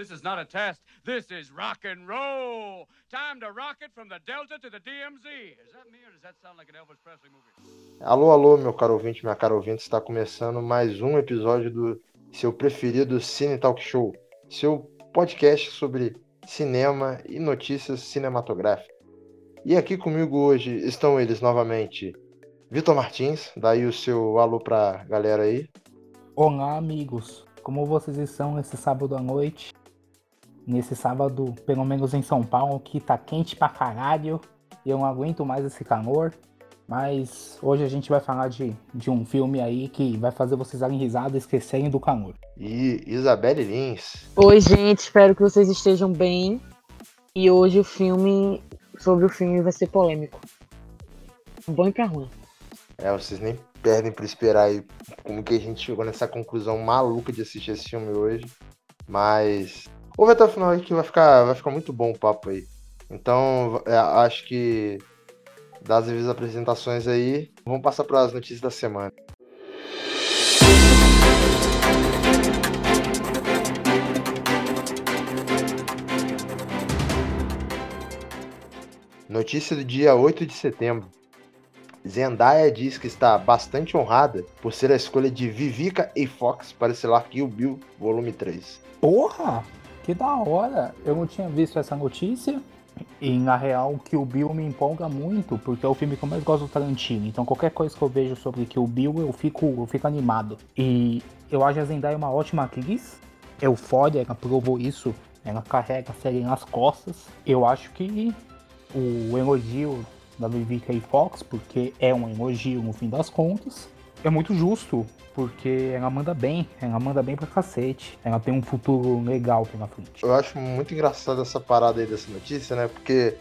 this is not a test. This is rock and roll. Time to rock it from the Delta to the DMZ. Is that me or does that sound like an Elvis Presley movie? Alô, alô, meu caro ouvinte, minha cara ouvinte, está começando mais um episódio do seu preferido Cine Talk Show, seu podcast sobre cinema e notícias cinematográficas. E aqui comigo hoje estão eles novamente. Vitor Martins, daí o seu alô pra galera aí. Olá, amigos. Como vocês estão nesse sábado à noite? Nesse sábado, pelo menos em São Paulo, que tá quente pra caralho. E eu não aguento mais esse calor. Mas hoje a gente vai falar de, de um filme aí que vai fazer vocês darem risada e esquecerem do calor. E Isabelle Lins. Oi, gente, espero que vocês estejam bem. E hoje o filme, sobre o filme, vai ser polêmico. Bom e pra ruim. É, vocês nem perdem por esperar aí como que a gente chegou nessa conclusão maluca de assistir esse filme hoje. Mas ouve até o final aí que vai ficar, vai ficar muito bom o papo aí. Então, é, acho que das apresentações aí, vamos passar para as notícias da semana. Notícia do dia 8 de setembro. Zendaya diz que está bastante honrada por ser a escolha de Vivica e Fox para selar Kill Bill Volume 3. Porra! Que da hora! Eu não tinha visto essa notícia. E na real, Kill Bill me empolga muito, porque é o filme que eu mais gosto do Tarantino. Então qualquer coisa que eu vejo sobre Kill Bill, eu fico, eu fico animado. E eu acho a Zendaya uma ótima atriz. Eufória, ela provou isso. Ela carrega a série nas costas. Eu acho que o elogio da Vivica e Fox, porque é um elogio no fim das contas. É muito justo, porque ela manda bem, ela manda bem pra cacete. Ela tem um futuro legal pela frente. Eu acho muito engraçado essa parada aí dessa notícia, né? Porque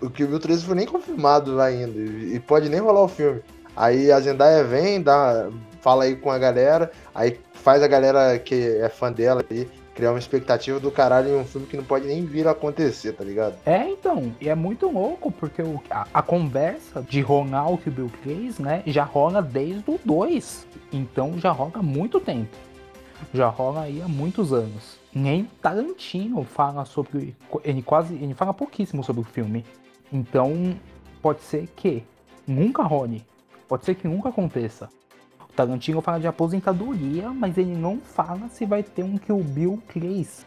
o Kill Bill 3 foi nem confirmado ainda, e pode nem rolar o filme. Aí a Zendaya vem, dá, fala aí com a galera, aí faz a galera que é fã dela aí criar uma expectativa do caralho em um filme que não pode nem vir a acontecer, tá ligado? É, então, e é muito louco, porque o, a, a, conversa de Ronald que o Bill Case, né, já rola desde o 2. Então já rola há muito tempo. Já rola aí há muitos anos. Nem Tarantino fala sobre. Ele quase. Ele fala pouquíssimo sobre o filme. Então, pode ser que nunca role. Pode ser que nunca aconteça. Tarantino fala de aposentadoria, mas ele não fala se vai ter um Kill Bill 3.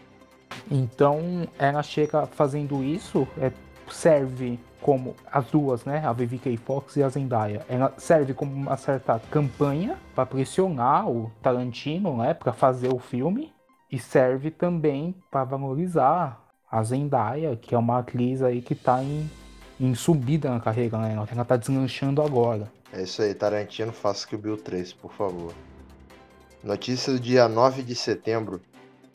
Então ela chega fazendo isso, é, serve como as duas, né, a Vivica Fox e a Zendaya, ela serve como uma certa campanha para pressionar o Tarantino, né, para fazer o filme e serve também para valorizar a Zendaya, que é uma atriz aí que está em, em subida na carreira, né, ela está deslanchando agora. É isso aí, Tarantino, faça que o Bill 3, por favor. Notícia do dia 9 de setembro.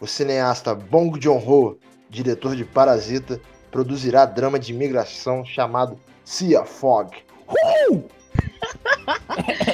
O cineasta Bong Joon-ho, diretor de Parasita, produzirá drama de imigração chamado Sea Fog. Uh!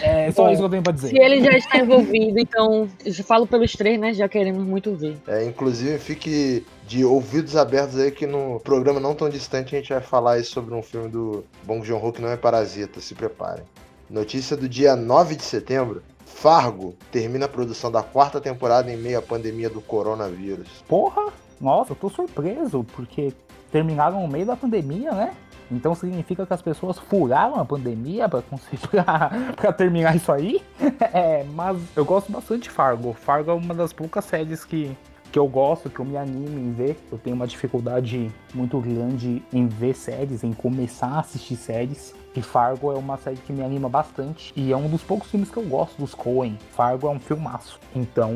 É, só Bom, isso que eu tenho pra dizer. Se ele já está envolvido, então eu falo pelos três, né? Já queremos muito ver. É, inclusive, fique de ouvidos abertos aí que no programa não tão distante a gente vai falar aí sobre um filme do Bong Joon-ho que não é Parasita, se preparem. Notícia do dia 9 de setembro. Fargo termina a produção da quarta temporada em meio à pandemia do coronavírus. Porra! Nossa, eu tô surpreso, porque terminaram no meio da pandemia, né? Então significa que as pessoas furaram a pandemia para pra, terminar isso aí? É, mas eu gosto bastante de Fargo. Fargo é uma das poucas séries que, que eu gosto, que eu me animo em ver. Eu tenho uma dificuldade muito grande em ver séries, em começar a assistir séries. E Fargo é uma série que me anima bastante. E é um dos poucos filmes que eu gosto dos Coen. Fargo é um filmaço. Então,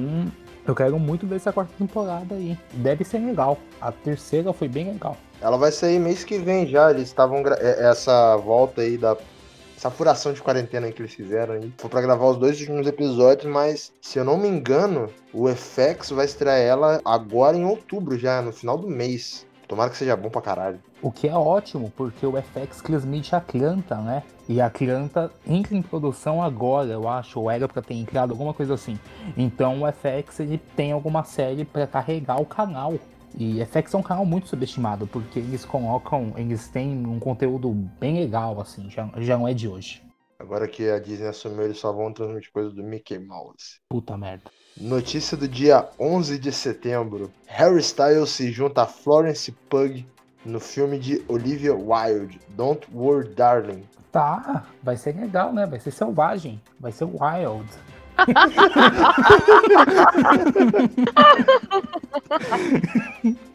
eu quero muito ver essa quarta temporada aí. Deve ser legal. A terceira foi bem legal. Ela vai sair mês que vem já. Eles estavam. É, essa volta aí da. Essa furação de quarentena que eles fizeram aí. Foi pra gravar os dois últimos episódios, mas se eu não me engano, o FX vai estrear ela agora em outubro já, no final do mês. Tomara que seja bom pra caralho. O que é ótimo, porque o FX transmite a Atlanta, né? E a Atlanta entra em produção agora, eu acho, ou era pra ter entrado, alguma coisa assim. Então o FX ele tem alguma série para carregar o canal. E FX é um canal muito subestimado, porque eles colocam, eles têm um conteúdo bem legal, assim, já, já não é de hoje. Agora que a Disney assumiu, eles só vão transmitir coisas do Mickey Mouse. Puta merda. Notícia do dia 11 de setembro. Harry Styles se junta a Florence Pugh no filme de Olivia Wilde, Don't Worry Darling. Tá, vai ser legal, né? Vai ser selvagem. Vai ser wild.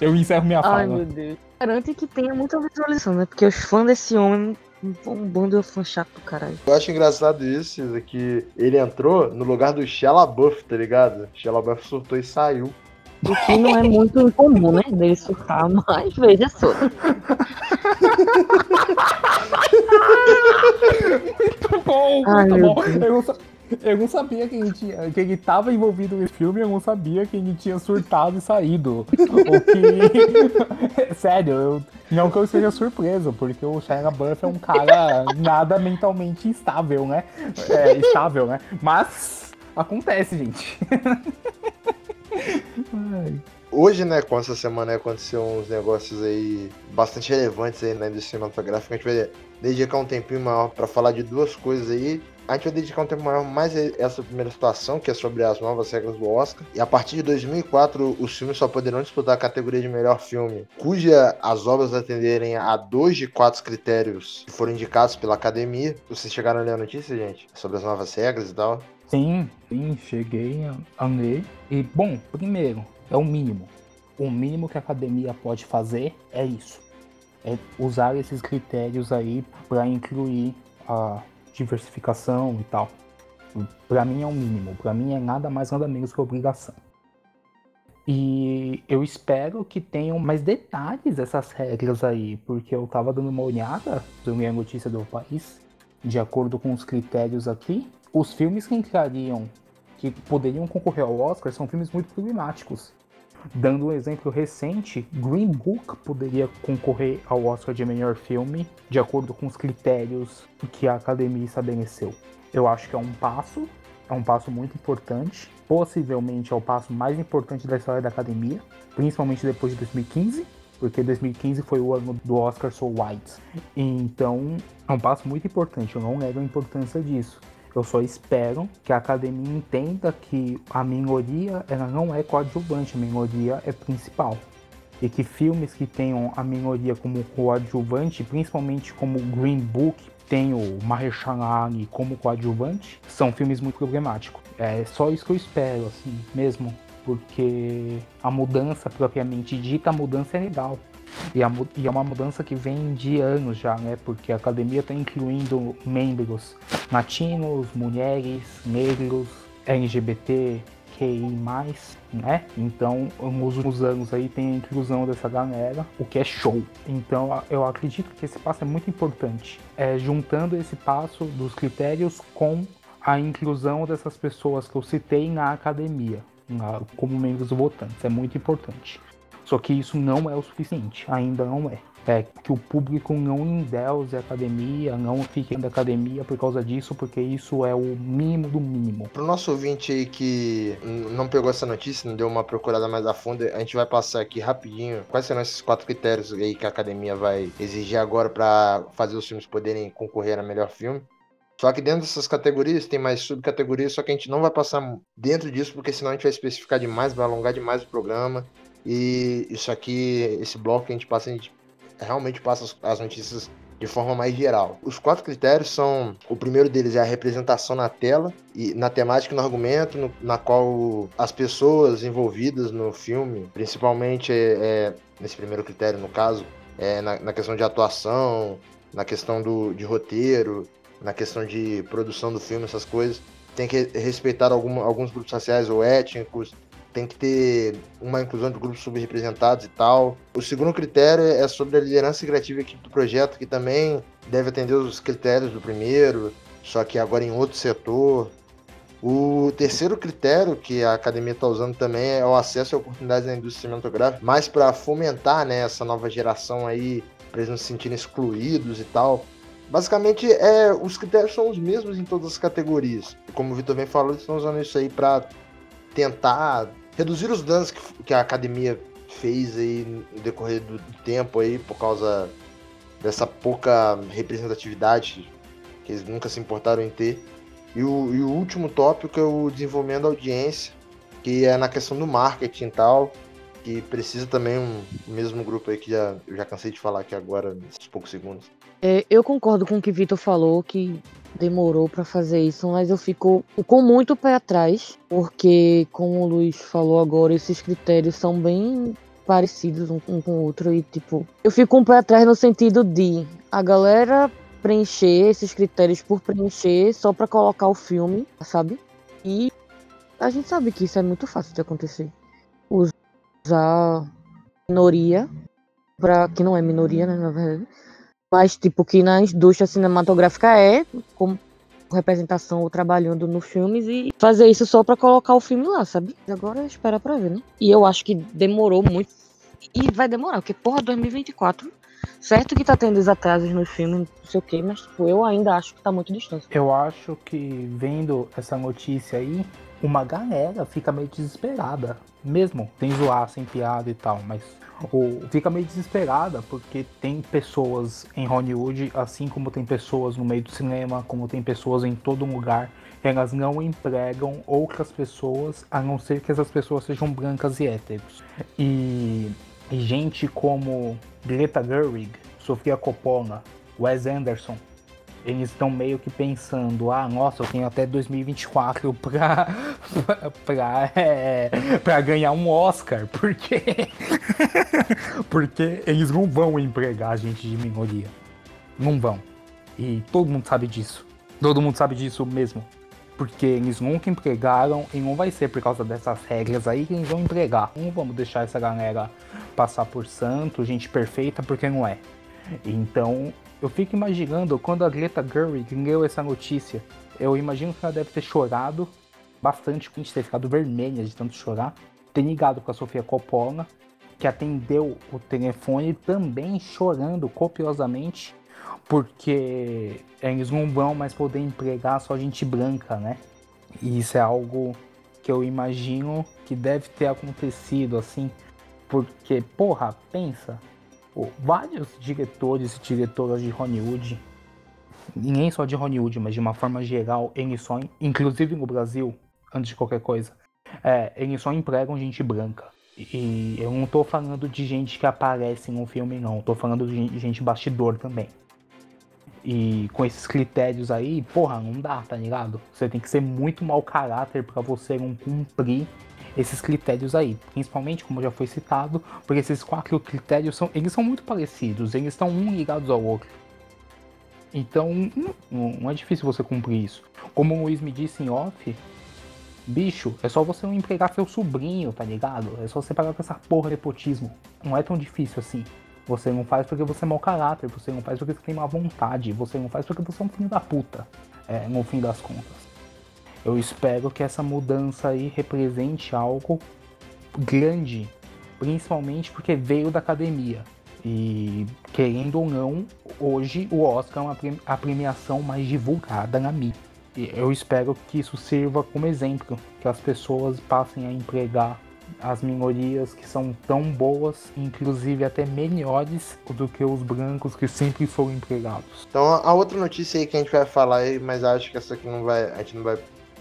Eu encerro minha fala. Ai, meu Deus. Garante que tenha muita visualização, né? Porque os fãs desse homem são um bando de fã chato do caralho. Eu acho engraçado isso, Cisa, que ele entrou no lugar do Shia Buff, tá ligado? Shia Buff surtou e saiu. O que não é muito incomum, né? Dele surtar, mas veja só. Muito bom, Ai, muito meu bom. Eu eu não sabia que ele, tinha, que ele tava envolvido nesse filme, eu não sabia que ele tinha surtado e saído. O que. Sério, eu, não que eu esteja surpreso, porque o Shia Buff é um cara nada mentalmente instável, né? É, estável, né? Mas acontece, gente. Ai. Hoje, né, com essa semana aconteceu uns negócios aí bastante relevantes aí na indústria cinematográfica. A gente vai dedicar um tempinho maior pra falar de duas coisas aí. A gente vai dedicar um tempo maior mais a essa primeira situação, que é sobre as novas regras do Oscar. E a partir de 2004, os filmes só poderão disputar a categoria de melhor filme, cuja as obras atenderem a dois de quatro critérios que foram indicados pela academia. Vocês chegaram a ler a notícia, gente? Sobre as novas regras e tal? Sim, sim, cheguei a, ler. E, bom, primeiro, é o mínimo. O mínimo que a academia pode fazer é isso. É usar esses critérios aí para incluir a diversificação e tal. Para mim é o mínimo. Para mim é nada mais, nada menos que obrigação. E eu espero que tenham mais detalhes dessas regras aí, porque eu tava dando uma olhada sobre a notícia do país, de acordo com os critérios aqui, os filmes que entrariam, que poderiam concorrer ao Oscar, são filmes muito problemáticos. Dando um exemplo recente, Green Book poderia concorrer ao Oscar de melhor filme, de acordo com os critérios que a academia estabeleceu. Eu acho que é um passo, é um passo muito importante, possivelmente é o passo mais importante da história da academia, principalmente depois de 2015, porque 2015 foi o ano do Oscar So White. Então, é um passo muito importante, eu não nego a importância disso. Eu só espero que a academia entenda que a minoria ela não é coadjuvante, a minoria é principal. E que filmes que tenham a minoria como coadjuvante, principalmente como Green Book, tem o Mahershala Ali como coadjuvante, são filmes muito problemáticos. É só isso que eu espero, assim, mesmo. Porque a mudança propriamente dita, a mudança é legal. E, a e é uma mudança que vem de anos já, né? Porque a academia está incluindo membros latinos, mulheres, negros, LGBT, QI+, né? Então, nos últimos anos aí tem a inclusão dessa galera, o que é show. Então, eu acredito que esse passo é muito importante. É, juntando esse passo dos critérios com a inclusão dessas pessoas que eu citei na academia, na- como membros votantes. É muito importante. Só que isso não é o suficiente, ainda não é. É que o público não endeuse a academia, não fique da academia por causa disso, porque isso é o mínimo do mínimo. Pro nosso ouvinte aí que não pegou essa notícia, não deu uma procurada mais a fundo, a gente vai passar aqui rapidinho quais serão esses quatro critérios aí que a academia vai exigir agora pra fazer os filmes poderem concorrer a melhor filme. Só que dentro dessas categorias tem mais subcategorias, só que a gente não vai passar dentro disso, porque senão a gente vai especificar demais, vai alongar demais o programa. E isso aqui, esse bloco que a gente passa, a gente realmente passa as- as notícias de forma mais geral. Os quatro critérios são: o primeiro deles é a representação na tela, e na temática e no argumento, no- na qual as pessoas envolvidas no filme, principalmente é, é, nesse primeiro critério, no caso, é na, na questão de atuação, na questão do, de roteiro, na questão de produção do filme, essas coisas, tem que respeitar algum, alguns grupos raciais ou étnicos, tem que ter uma inclusão de grupos subrepresentados e tal. O segundo critério é sobre a liderança criativa do projeto, que também deve atender os critérios do primeiro, só que agora em outro setor. O terceiro critério que a academia está usando também é o acesso a oportunidades na indústria cinematográfica, mais para fomentar né, essa nova geração aí, para eles não se sentirem excluídos e tal. Basicamente, é, os critérios são os mesmos em todas as categorias. Como o Vitor bem falou, eles estão usando isso aí para tentar reduzir os danos que, que a academia fez aí no decorrer do tempo aí por causa dessa pouca representatividade que eles nunca se importaram em ter. E o, e o último tópico é o desenvolvimento da audiência, que é na questão do marketing e tal, que precisa também um mesmo grupo aí que já, eu já cansei de falar aqui agora, nesses poucos segundos. É, eu concordo com o que o Vitor falou, que demorou pra fazer isso, mas eu fico com muito pé atrás, porque, como o Luiz falou agora, esses critérios são bem parecidos um, um com o outro e, tipo, eu fico com o pé atrás no sentido de a galera preencher esses critérios por preencher só pra colocar o filme, sabe? E a gente sabe que isso é muito fácil de acontecer. Usar minoria, pra, que não é minoria, né, na verdade, mas tipo que na indústria cinematográfica é como representação ou trabalhando nos filmes e fazer isso só pra colocar o filme lá, sabe? Agora espera pra ver, né? E eu acho que demorou muito e vai demorar, porque porra, 2024, certo que tá tendo os atrasos nos filmes, não sei o que, mas tipo, eu ainda acho que tá muito distante. Eu acho que vendo essa notícia aí, uma galera fica meio desesperada. Mesmo sem zoar, sem piada e tal, mas ou, fica meio desesperada porque tem pessoas em Hollywood, assim como tem pessoas no meio do cinema, como tem pessoas em todo lugar, elas não empregam outras pessoas a não ser que essas pessoas sejam brancas e héteros. E, e gente como Greta Gerwig, Sofia Coppola, Wes Anderson, eles estão meio que pensando, ah, nossa, eu tenho até 2024 pra, pra, é, pra ganhar um Oscar, porque, porque eles não vão empregar gente de minoria. Não vão. E todo mundo sabe disso. Todo mundo sabe disso mesmo. Porque eles nunca empregaram e não vai ser por causa dessas regras aí que eles vão empregar. Não vamos deixar essa galera passar por santo, gente perfeita, porque não é. Então, eu fico imaginando quando a Greta Gerwig leu essa notícia. Eu imagino que ela deve ter chorado bastante, com a gente ter ficado vermelha de tanto chorar. Ter ligado com a Sofia Coppola, que atendeu o telefone também chorando copiosamente, porque eles não vão mais poder empregar só gente branca, né? E isso é algo que eu imagino que deve ter acontecido assim, porque, porra, pensa, Vários diretores e diretoras de Hollywood, nem só de Hollywood, mas de uma forma geral, eles só, inclusive no Brasil, antes de qualquer coisa, é, eles só empregam gente branca. E eu não tô falando de gente que aparece no filme, não. Tô falando de gente bastidor também. E com esses critérios aí, porra, não dá, tá ligado? Você tem que ser muito mau caráter para você não cumprir esses critérios aí, principalmente como já foi citado, porque esses quatro critérios são, eles são muito parecidos, eles estão um ligados ao outro. Então, não, não é difícil você cumprir isso. Como o Luiz me disse em off, bicho, é só você não empregar seu sobrinho, tá ligado? É só você pagar com essa porra de nepotismo. Não é tão difícil assim. Você não faz porque você é mau caráter, você não faz porque você tem má vontade, você não faz porque você é um filho da puta, é, no fim das contas. Eu espero que essa mudança aí represente algo grande, principalmente porque veio da academia. E querendo ou não, hoje o Oscar é a premiação mais divulgada na mídia. E eu espero que isso sirva como exemplo, que as pessoas passem a empregar as minorias que são tão boas, inclusive até melhores do que os brancos que sempre foram empregados. Então a outra notícia aí que a gente vai falar mas acho que essa aqui não vai, a gente não vai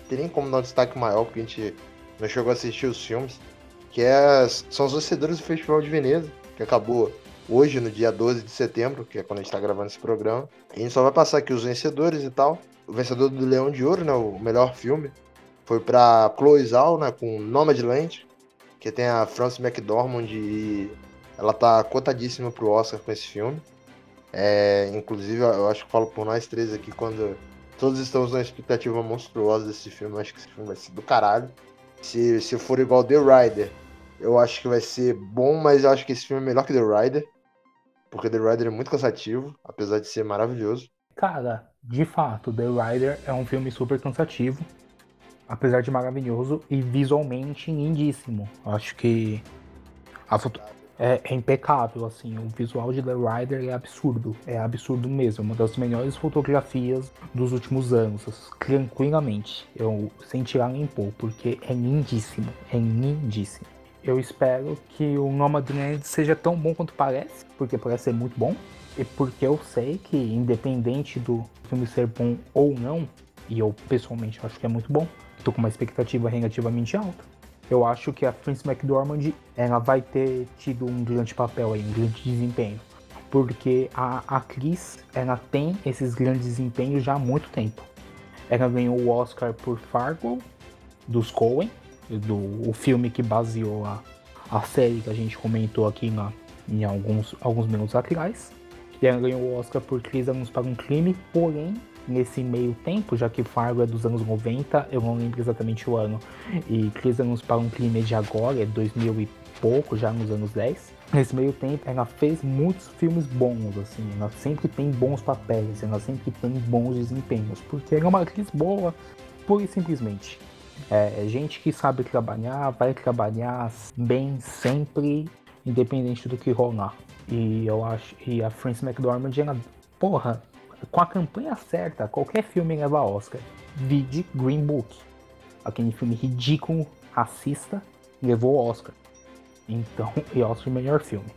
ter nem como dar um destaque maior, porque a gente não chegou a assistir os filmes, que é, são os vencedores do Festival de Veneza, que acabou hoje, no dia 12 de setembro, que é quando a gente está gravando esse programa. A gente só vai passar aqui os vencedores e tal. O vencedor do Leão de Ouro, né, o melhor filme, foi para Chloe Zhao, né, com Nomadland, que tem a Frances McDormand e ela tá cotadíssima pro Oscar com esse filme. É, inclusive, eu acho que falo por nós três aqui quando Todos estamos na expectativa monstruosa desse filme. Acho que esse filme vai ser do caralho. Se, se for igual The Rider, eu acho que vai ser bom, mas eu acho que esse filme é melhor que The Rider. Porque The Rider é muito cansativo, apesar de ser maravilhoso. Cara, de fato, The Rider é um filme super cansativo, apesar de maravilhoso e visualmente lindíssimo. Acho que a foto é, é, impecável, assim. O visual de The Rider é absurdo. É absurdo mesmo. Uma das melhores fotografias dos últimos anos. Tranquilamente. Eu sem tirar nem pôr, porque é lindíssimo. É lindíssimo. Eu espero que o Nomadland seja tão bom quanto parece, porque parece ser muito bom. E porque eu sei que, independente do filme ser bom ou não, e eu pessoalmente acho que é muito bom, tô com uma expectativa relativamente alta. Eu acho que a Frances McDormand ela vai ter tido um grande papel aí, um grande desempenho. Porque a atriz ela tem esses grandes desempenhos já há muito tempo. Ela ganhou o Oscar por Fargo, dos Coen, do o filme que baseou a, a série que a gente comentou aqui na, em alguns, alguns minutos atrás. E ela ganhou o Oscar por Três Anos para um Crime, porém, nesse meio tempo, já que Fargo é dos anos 90, eu não lembro exatamente o ano, e Três Anos para um Crime é de agora, é 2000 e pouco, já nos anos 10. Nesse meio tempo, ela fez muitos filmes bons, assim, ela sempre tem bons papéis, ela sempre tem bons desempenhos, porque ela é uma atriz boa, pura e simplesmente. É, gente que sabe trabalhar, vai trabalhar bem sempre, independente do que rolar. E eu acho. E a Frances McDormand, ela, porra, com a campanha certa, qualquer filme leva Oscar. Vide Green Book. Aquele filme ridículo, racista, levou Oscar. Então, e Oscar melhor filme.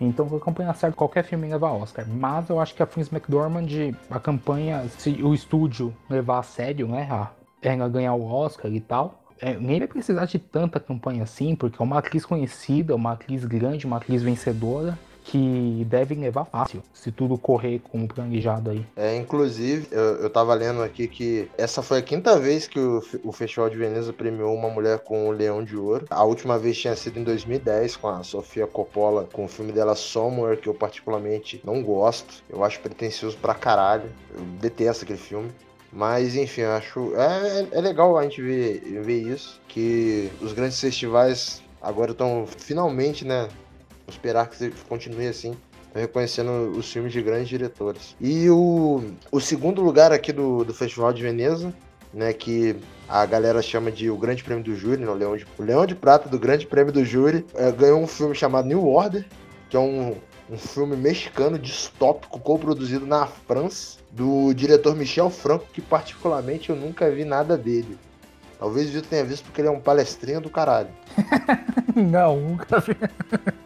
Então, com a campanha certa, qualquer filme leva Oscar. Mas eu acho que a Frances McDormand, a campanha, se o estúdio levar a sério, né? A, ela ganhar o Oscar e tal. É, nem vai precisar de tanta campanha assim, porque é uma atriz conhecida, uma atriz grande, uma atriz vencedora que devem levar fácil, se tudo correr como planejado aí. É, inclusive, eu, eu tava lendo aqui que essa foi a quinta vez que o, o Festival de Veneza premiou uma mulher com o Leão de Ouro. A última vez tinha sido em 2010, com a Sofia Coppola, com o filme dela Somewhere, que eu particularmente não gosto. Eu acho pretencioso pra caralho. Eu detesto aquele filme. Mas enfim, acho. É, é legal a gente ver, ver isso. Que os grandes festivais agora estão finalmente, né? Esperar que continue assim. Reconhecendo os filmes de grandes diretores. E o, o segundo lugar aqui do, do Festival de Veneza, né? Que a galera chama de o Grande Prêmio do Júri, né, o, Leão de, o Leão de Prata do Grande Prêmio do Júri, é, ganhou um filme chamado New Order, que é um, um filme mexicano distópico co-produzido na França do diretor Michel Franco, que particularmente eu nunca vi nada dele. Talvez o Vitor tenha visto porque ele é um palestrinho do caralho. Não, nunca vi.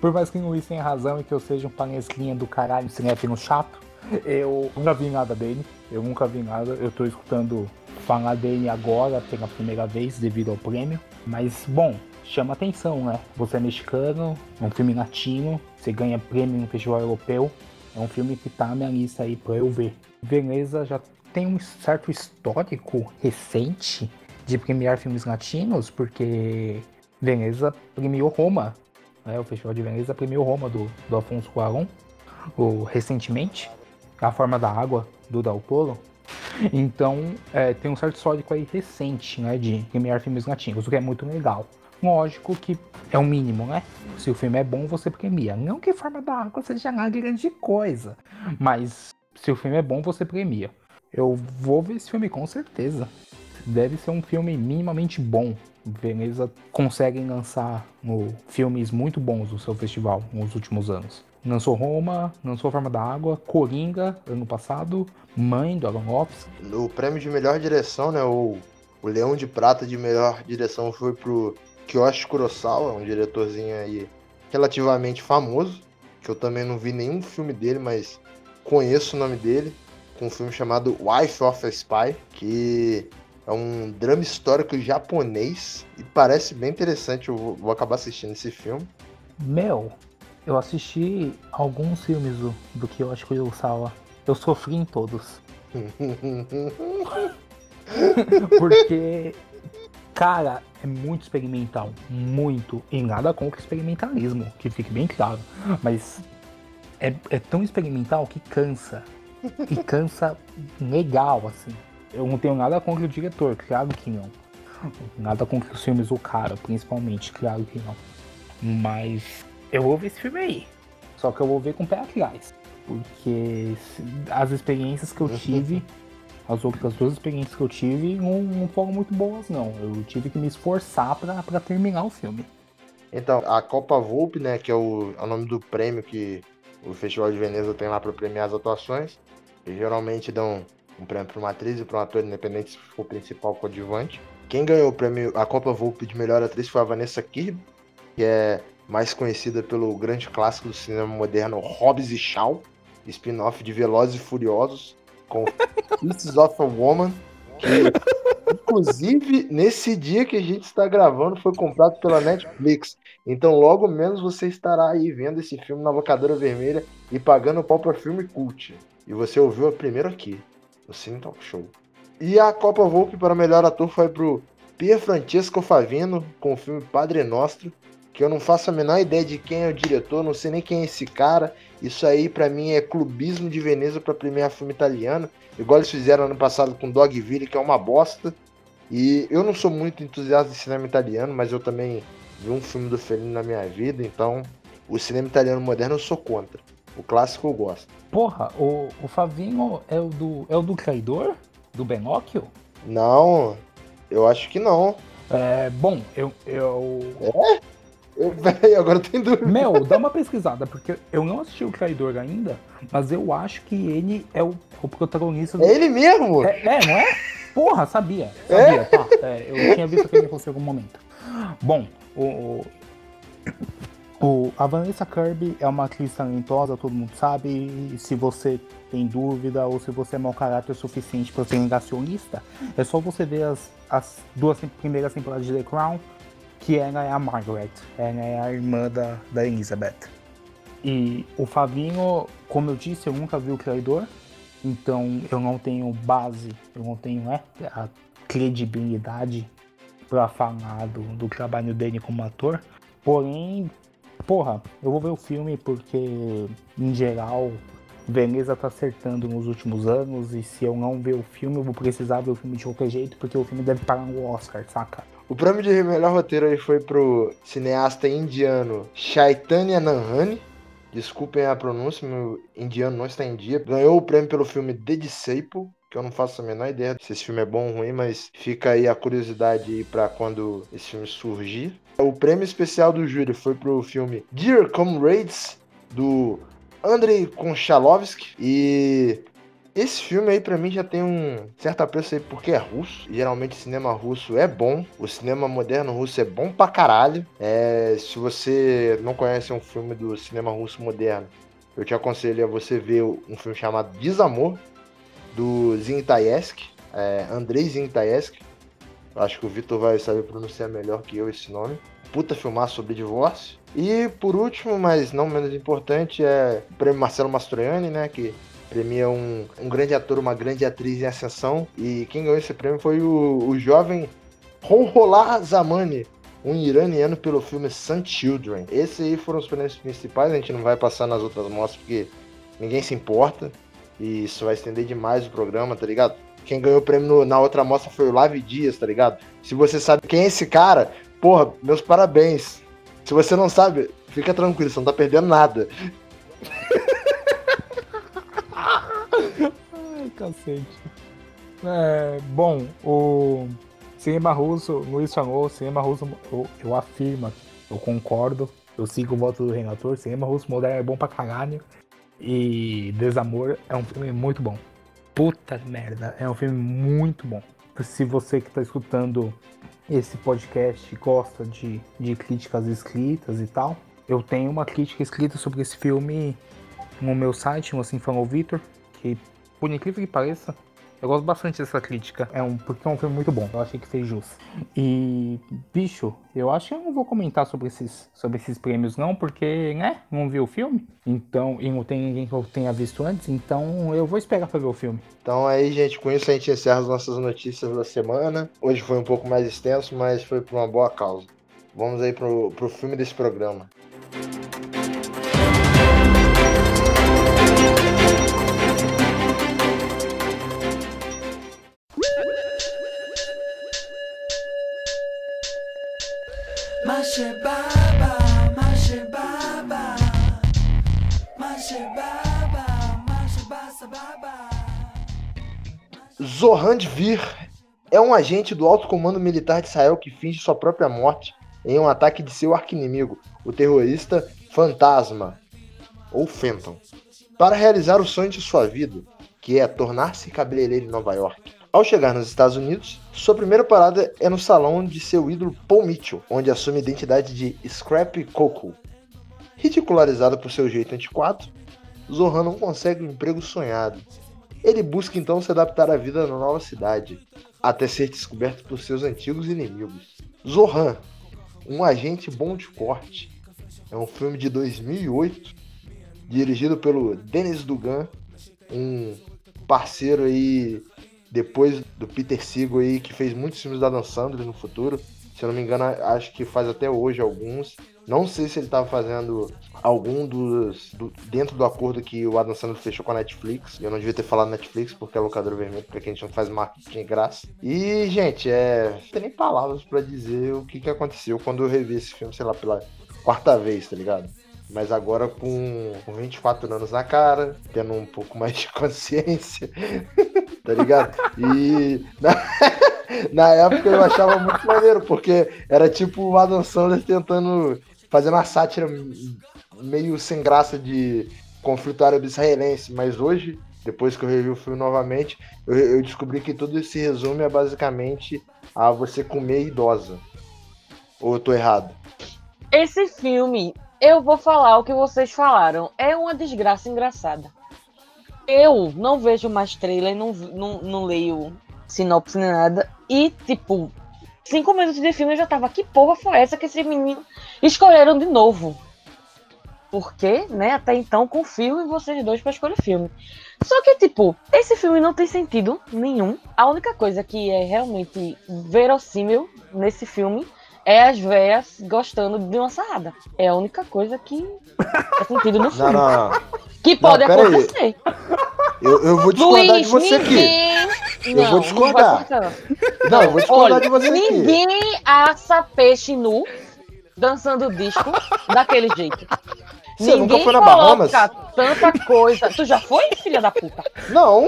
Por mais que o Luiz tenha razão e que eu seja um palestrinha do caralho, cinéfilo chato, eu nunca vi nada dele. Eu nunca vi nada. Eu tô escutando falar dele agora pela primeira vez devido ao prêmio. Mas, bom, chama atenção, né? Você é mexicano, é um filme latino, você ganha prêmio no festival europeu. É um filme que tá na minha lista aí pra eu ver. Veneza já tem um certo histórico recente de premiar filmes latinos, porque Veneza premiou Roma. Né? O Festival de Veneza premiou Roma do, do Afonso Cuarón o, recentemente. A Forma da Água, do Del Toro. Então, é, tem um certo histórico aí recente, né, de premiar filmes latinos, o que é muito legal. Lógico que é o mínimo, né? Se o filme é bom, você premia. Não que Forma da Água seja uma grande coisa, mas se o filme é bom, você premia. Eu vou ver esse filme com certeza. Deve ser um filme minimamente bom. Veneza consegue lançar no, filmes muito bons do seu festival nos últimos anos. Lançou Roma, lançou Forma da Água, Coringa, ano passado, Mãe, do Aronofsky. No prêmio de melhor direção, né, o, o Leão de Prata de melhor direção foi pro Kiyoshi Kurosawa, um diretorzinho aí relativamente famoso, que eu também não vi nenhum filme dele, mas conheço o nome dele, com um filme chamado Wife of a Spy, que é um drama histórico japonês e parece bem interessante. Eu vou, vou acabar assistindo esse filme. Meu, eu assisti alguns filmes do, do Kiyoshi Kurosawa. Eu sofri em todos. Porque Cara, é muito experimental. Muito. E nada contra experimentalismo, que fique bem claro. Mas é, é tão experimental que cansa. E cansa legal, assim. Eu não tenho nada contra o diretor, claro que não. Nada contra os filmes do cara, principalmente, claro que não. Mas eu vou ver esse filme aí. Só que eu vou ver com o pé atrás. Porque as experiências que eu tive as outras duas experiências que eu tive não, não foram muito boas, não. Eu tive que me esforçar para terminar o filme. Então, a Copa Volpe, né, que é o, é o nome do prêmio que o Festival de Veneza tem lá para premiar as atuações, e geralmente dão um prêmio para uma atriz e para um ator independente se for principal ou coadjuvante. Quem ganhou o prêmio, a Copa Volpe de melhor atriz foi a Vanessa Kirby, que é mais conhecida pelo grande clássico do cinema moderno Hobbs e Shaw, spin-off de Velozes e Furiosos, com Pieces of a Woman, que inclusive nesse dia que a gente está gravando foi comprado pela Netflix. Então logo menos você estará aí vendo esse filme na locadora vermelha e pagando o pau para filme cult. E você ouviu primeiro aqui, no Cine Talk Show. E a Copa Volpe para melhor ator foi pro Pier Francesco Favino com o filme Padre Nostro, que eu não faço a menor ideia de quem é o diretor, não sei nem quem é esse cara. Isso aí para mim é clubismo de Veneza para premiar filme italiano, igual eles fizeram ano passado com Dogville, que é uma bosta. E eu não sou muito entusiasta de cinema italiano, mas eu também vi um filme do Fellini na minha vida, então o cinema italiano moderno eu sou contra. O clássico eu gosto. Porra, o, o Favinho é o do é o do traidor? Do Benóquio? Não, eu acho que não. É, bom, eu. eu... É? Eu, véi, agora tem dúvida. Meu, dá uma pesquisada, porque eu não assisti o Traidor ainda, mas eu acho que ele é o, o protagonista do. É ele mesmo? É, é, não é? Porra, sabia. Sabia, é? tá. É, eu tinha visto que ele fosse em algum momento. Bom, o, o, a Vanessa Kirby é uma atriz talentosa, todo mundo sabe. E se você tem dúvida ou se você é mau caráter o suficiente para ser negacionista, é só você ver as, as duas primeiras temporadas de The Crown, que ela é a Margaret, ela é a irmã da, da Elizabeth. E o Fabinho, como eu disse, eu nunca vi o Traidor, então eu não tenho base, eu não tenho né, a credibilidade para falar do, do trabalho dele como ator. Porém, porra, eu vou ver o filme porque, em geral, Veneza tá acertando nos últimos anos e se eu não ver o filme, eu vou precisar ver o filme de qualquer jeito, porque o filme deve pagar um Oscar, saca? O prêmio de melhor roteiro aí foi pro cineasta indiano Chaitanya Nanhani. Desculpem a pronúncia, meu indiano não está em dia. Ganhou o prêmio pelo filme The Disciple, que eu não faço a menor ideia se esse filme é bom ou ruim, mas fica aí a curiosidade para quando esse filme surgir. O prêmio especial do júri foi pro filme Dear Comrades, do Andrei Konchalovsky. E esse filme aí para mim já tem um certo apreço aí porque é russo. Geralmente cinema russo é bom. O cinema moderno russo é bom pra caralho. É, se você não conhece um filme do cinema russo moderno, eu te aconselho a você ver um filme chamado Desamor, do Zintayesk, é, Andrei Zintayesk. Acho que o Vitor vai saber pronunciar melhor que eu esse nome. Puta filmar sobre divórcio. E por último, mas não menos importante, é o prêmio Marcelo Mastroianni, né? Que premia um, um grande ator, uma grande atriz em ascensão. E quem ganhou esse prêmio foi o, o jovem Ronrolar Zamani, um iraniano pelo filme Sun Children. Esses aí foram os prêmios principais, a gente não vai passar nas outras mostras porque ninguém se importa. E isso vai estender demais o programa, tá ligado? Quem ganhou o prêmio na outra mostra foi o Lavi Dias, tá ligado? Se você sabe quem é esse cara, porra, meus parabéns. Se você não sabe, fica tranquilo, você não tá perdendo nada. Ai, cacete. É, bom, o cinema russo, Luiz falou, cinema russo, eu, eu afirmo, eu concordo, eu sigo o voto do Renator, cinema russo moderno é bom pra caralho. E Desamor é um filme muito bom. Puta merda, é um filme muito bom. Se você que está escutando esse podcast gosta de, de críticas escritas e tal, eu tenho uma crítica escrita sobre esse filme no meu site, no Assim Falou Vitor, que por incrível que pareça, eu gosto bastante dessa crítica. É um, porque é um filme muito bom. Eu achei que fez jus. E, bicho, eu acho que eu não vou comentar sobre esses, sobre esses prêmios, não, porque, né? Não vi o filme. Então, e não tem ninguém que eu tenha visto antes. Então, eu vou esperar pra ver o filme. Então, aí, gente, com isso a gente encerra as nossas notícias da semana. Hoje foi um pouco mais extenso, mas foi por uma boa causa. Vamos aí pro, pro filme desse programa. Zohan Dvir é um agente do alto comando militar de Israel que finge sua própria morte em um ataque de seu arquinimigo, o terrorista Fantasma, ou Phantom, para realizar o sonho de sua vida, que é tornar-se cabeleireiro em Nova York. Ao chegar nos Estados Unidos, sua primeira parada é no salão de seu ídolo Paul Mitchell, onde assume a identidade de Scrap Coco. Ridicularizado por seu jeito antiquado, Zohan não consegue um emprego sonhado. Ele busca então se adaptar à vida na nova cidade, até ser descoberto por seus antigos inimigos. Zohan, um agente bom de corte. É um filme de 2008, dirigido pelo Denis Dugan, um parceiro aí depois do Peter Seagal aí que fez muitos filmes da Dan Sandler no futuro. Se eu não me engano, acho que faz até hoje alguns. Não sei se ele estava fazendo algum dos. Do, dentro do acordo que o Adam Sandler fechou com a Netflix. Eu não devia ter falado Netflix porque é locadora vermelha, porque a gente não faz marketing graça. E, gente, é. Não tem nem palavras para dizer o que, que aconteceu quando eu revi esse filme, sei lá, pela quarta vez, tá ligado? Mas agora com, com 24 anos na cara, tendo um pouco mais de consciência, tá ligado? E. na época eu achava muito maneiro, porque era tipo o Adam Sandler tentando fazer uma sátira meio sem graça de conflito árabe-israelense, mas hoje, depois que eu revi o filme novamente, eu, eu, descobri que tudo se resume a basicamente a você comer idosa. Ou eu tô errado? Esse filme, eu vou falar o que vocês falaram, é uma desgraça engraçada. Eu não vejo mais trailer, não, não, não leio sinopse nem nada. E, tipo, cinco minutos de filme eu já tava, que porra foi essa que esse menino escolheram de novo? Porque, né, até então confio em vocês dois para escolher filme. Só que, tipo, esse filme não tem sentido nenhum. A única coisa que é realmente verossímil nesse filme é as véias gostando de uma sarrada. É a única coisa que faz sentido no filme. Não, não. Que pode não, acontecer. Eu, eu, vou discordar Luiz, de você ninguém... aqui. Não, eu vou discordar. Não, não, eu vou discordar Olha, de você ninguém aqui. Ninguém assa peixe nu dançando disco daquele jeito. Você Ninguém nunca foi na Bahamas? Tanta coisa. Tu já foi, filha da puta? Não.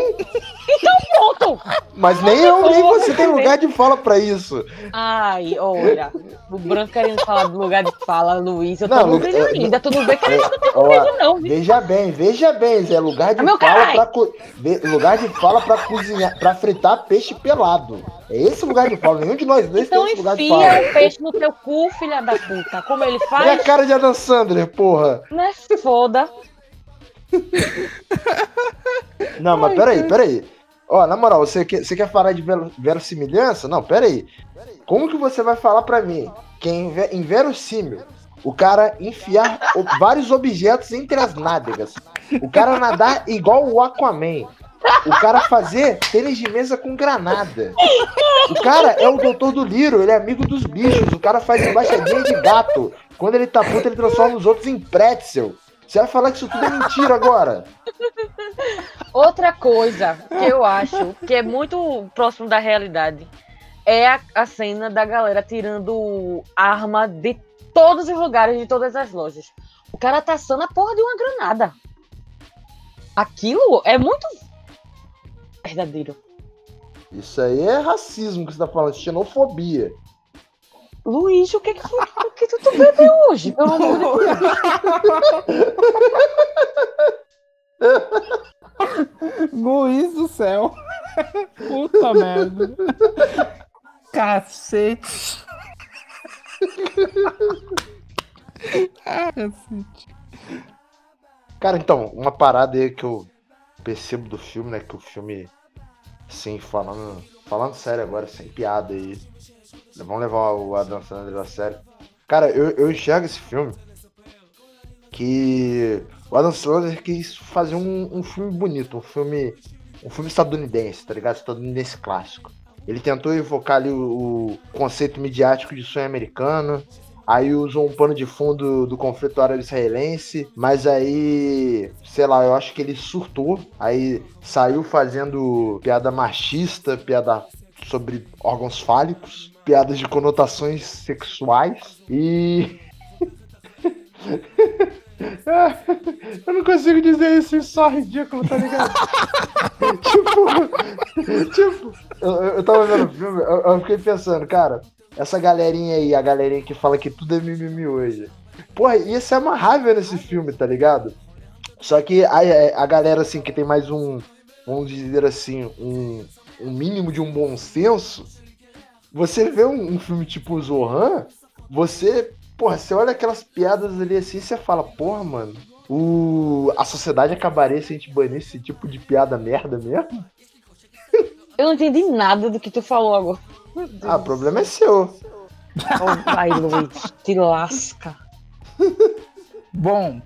Então pronto. Mas nem eu nem você tem lugar de fala pra isso. Ai, olha. O Branco querendo falar do lugar de fala, Luiz. Eu tô não, no brilho é, ainda. Tu não vê que ele não tem não. Veja bem, veja bem. É lugar de fala pra, lugar de fala pra cozinhar, pra fritar peixe pelado. É esse lugar de fala. Nenhum de nós dois então tem esse lugar de fala. Então enfia o peixe no teu cu, filha da puta. Como ele faz? E a cara de Adam Sandler, porra. Não é foda. Não, mas peraí, peraí. Ó, na moral, você quer, você quer falar de verossimilhança? Não, peraí. Como que você vai falar pra mim que é inverossímil o cara enfiar vários objetos entre as nádegas? O cara nadar igual o Aquaman? O cara fazer tênis de mesa com granada. O cara é o doutor do Liro, ele é amigo dos bichos. O cara faz embaixadinha de gato. Quando ele tá puto, ele transforma os outros em pretzel. Você vai falar que isso tudo é mentira agora. Outra coisa que eu acho que é muito próximo da realidade é a, a cena da galera tirando arma de todos os lugares, de todas as lojas. O cara tá assando a porra de uma granada. Aquilo é muito verdadeiro. Isso aí é racismo que você tá falando, xenofobia. Luiz, o que que, o que tu, tu bebeu hoje? Pelo amor de Deus. Luiz do céu. Puta merda. Cacete. ah, cacete. Cara, então, uma parada aí que eu percebo do filme, né? Que o filme, assim, falando, falando sério agora, sem piada aí Vamos levar o Adam Sandler a sério. Cara, eu, eu enxergo esse filme que o Adam Sandler quis fazer um, um filme bonito, um filme um filme estadunidense, tá ligado? Estadunidense clássico. Ele tentou evocar ali o, o conceito midiático de sonho americano, aí usou um pano de fundo do conflito árabe-israelense, mas aí, sei lá, eu acho que ele surtou, aí saiu fazendo piada machista, piada sobre órgãos fálicos, piadas de conotações sexuais e. Eu não consigo dizer isso só ridículo, tá ligado? tipo, tipo, eu, eu tava vendo o filme, eu, eu, fiquei pensando, cara, essa galerinha aí, a galerinha que fala que tudo é mimimi hoje. Porra, ia ser uma raiva nesse filme, tá ligado? Só que a, a galera, assim, que tem mais um, vamos dizer assim, um, um mínimo de um bom senso, você vê um, um filme tipo Zohan, você, porra, você olha aquelas piadas ali assim e você fala, porra, mano, O... A sociedade acabaria se a gente banisse esse tipo de piada merda mesmo? Eu não entendi nada do que tu falou agora. Ah, o problema é seu. céu. Vai, Luiz, te lasca. Bom,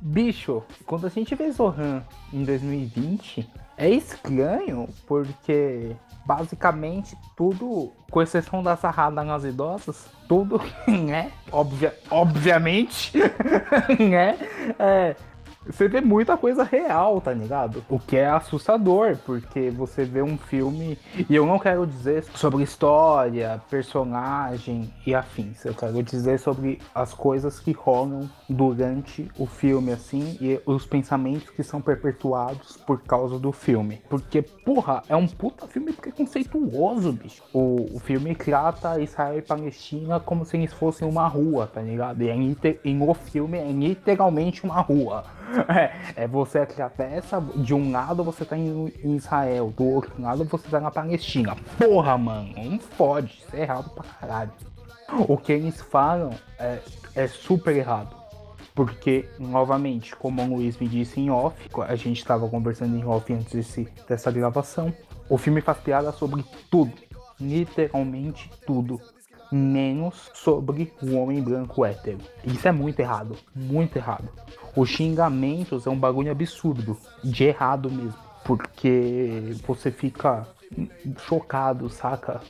bicho, quando a gente vê Zohan em 2020, é estranho porque basicamente tudo, com exceção da sarrada nas idosas, tudo, né? Obvia, obviamente, né? É, você vê muita coisa real, tá ligado? O que é assustador, porque você vê um filme, e eu não quero dizer sobre história, personagem e afins. Eu quero dizer sobre as coisas que rolam durante o filme, assim, e os pensamentos que são perpetuados por causa do filme. Porque, porra, é um puta filme preconceituoso, bicho. O, o filme trata Israel e Palestina como se eles fossem uma rua, tá ligado? E, é liter- e no filme é literalmente uma rua. É, é você atravessa, de um lado você tá em, Israel, do outro lado você tá na Palestina. Porra, mano, não pode, isso é errado pra caralho. O que eles falam é, é super errado. Porque, novamente, como o Luiz me disse em off, a gente estava conversando em off antes desse, dessa gravação, o filme faz piada sobre tudo. Literalmente tudo. Menos sobre o homem branco hétero. Isso é muito errado. Muito errado. Os xingamentos é um bagulho absurdo. De errado mesmo. Porque você fica chocado, saca?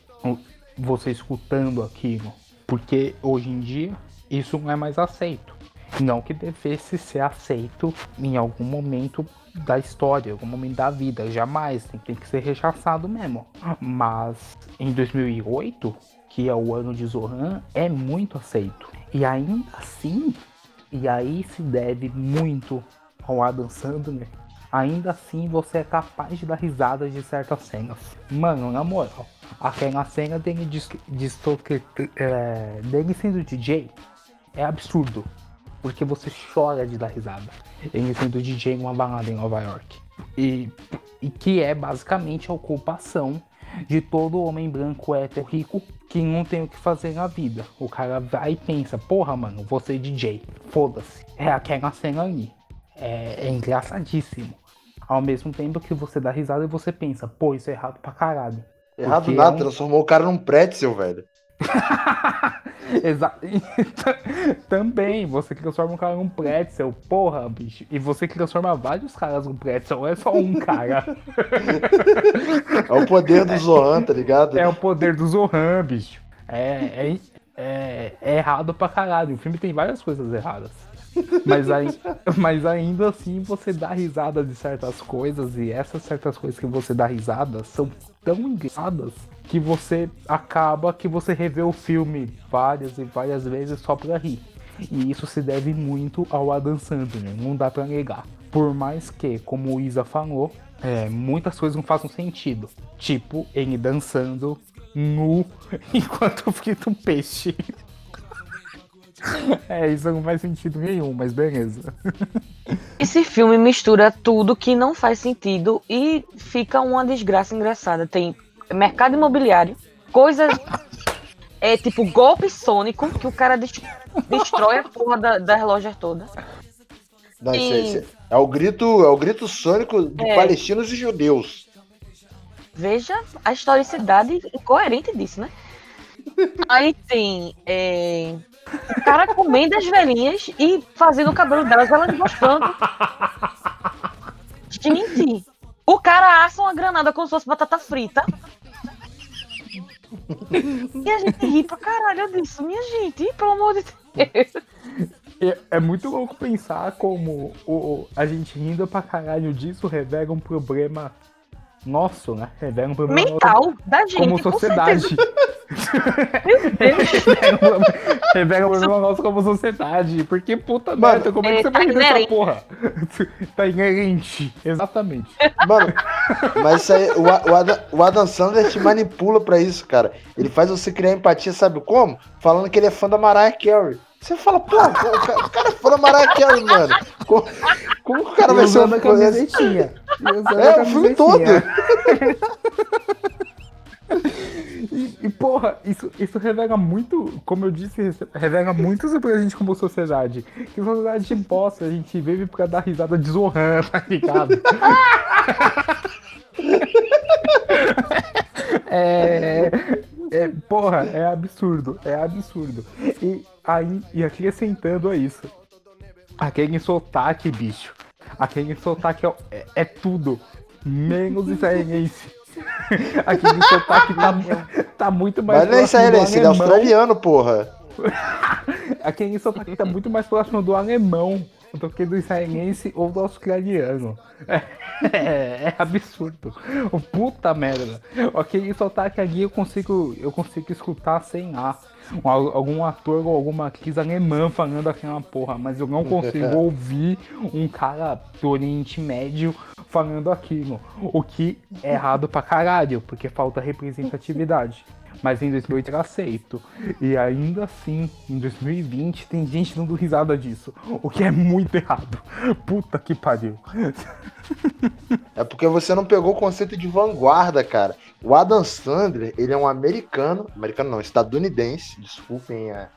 Você escutando aquilo. Porque hoje em dia isso não é mais aceito. Não que devesse ser aceito em algum momento da história, algum momento da vida, jamais, tem, tem que ser rechaçado mesmo. Mas em 2008, que é o ano de Zohan, é muito aceito. E ainda assim, e aí se deve muito ao Adam Sandler, ainda assim você é capaz de dar risadas de certas cenas. Mano, na moral, aquela cena dele, de, de, é, dele sendo DJ é absurdo. Porque você chora de dar risada. Ele sendo DJ em uma balada em Nova York. E, e que é basicamente a ocupação de todo homem branco hétero rico que não tem o que fazer na vida. O cara vai e pensa, porra, mano, vou ser DJ. Foda-se. É aquela cena ali. É, é engraçadíssimo. Ao mesmo tempo que você dá risada e você pensa, pô, isso é errado pra caralho. Errado Porque nada, é um- transformou o cara num pretzel, velho. Exato. Também, você transforma um cara num pretzel, porra, bicho. E você transforma vários caras num pretzel, não é só um cara. É o poder do Zohan, tá ligado? É o poder do Zohan, bicho. É, é, é, é errado pra caralho. O filme tem várias coisas erradas. Mas, aí, mas ainda assim você dá risada de certas coisas e essas certas coisas que você dá risada são tão engraçadas que você acaba que você revê o filme várias e várias vezes só pra rir. E isso se deve muito ao Adam Sandler, não dá pra negar. Por mais que, como o Isa falou, é, muitas coisas não façam sentido. Tipo, ele dançando nu enquanto frita um peixe. É, isso não faz sentido nenhum, mas beleza. Esse filme mistura tudo que não faz sentido e fica uma desgraça engraçada. Tem mercado imobiliário, coisas. É tipo golpe sônico, que o cara des- destrói a porra da- das lojas todas. Não, isso é, Sim. isso é o grito, é o grito sônico de É. palestinos e judeus. Veja a historicidade incoerente disso, né? Aí tem é, o cara comendo as velhinhas e fazendo o cabelo delas, elas gostando. Gente, o cara assa uma granada como se fosse batata frita. E a gente ri pra caralho disso. Minha gente, pelo amor de Deus. É, é muito louco pensar como o, a gente rindo pra caralho disso revela um problema nosso, né? Revela um problema nosso Mental da gente. como com sociedade. Meu Deus. revela um problema- nosso como sociedade. Porque, puta Mano, merda, como é que é, você vai tá inerente. porra? tá inerente. Exatamente. Mano, mas isso aí, o, o, Adam, o Adam Sandler te manipula pra isso, cara. Ele faz você criar empatia, sabe como? Falando que ele é fã da Mariah Carey. Você fala, pô, o cara, da Mariah Carey, mano. Como, como que o cara E vai ser usando um a fã desse? camisetinha. É, o filme todo. E, e, porra, isso, isso revela muito, como eu disse, revela muito sobre a gente como sociedade. Que sociedade de bosta, a gente vive pra dar risada de Zohan, tá ligado? é, é, porra, é absurdo, é absurdo. E, aí, e acrescentando a isso, aquele sotaque, bicho, aquele sotaque é, é, é tudo, menos israelense. aquele sotaque tá, tá muito mais Mas não é israelense, ele é australiano, porra. tá muito mais próximo do alemão do que do israelense ou do australiano. É, é, é absurdo. Puta merda. Aquele sotaque ali eu consigo, eu consigo escutar sem ar. Algum ator ou alguma atriz alemã falando aquela porra, mas eu não consigo ouvir um cara do Oriente Médio falando aquilo. O que é errado pra caralho, porque falta representatividade mas em 2008 era aceito. E ainda assim, em 2020, tem gente dando risada disso, o que é muito errado. Puta que pariu. É porque você não pegou o conceito de vanguarda, cara. O Adam Sandler, ele é um americano, americano não, estadunidense, desculpem a,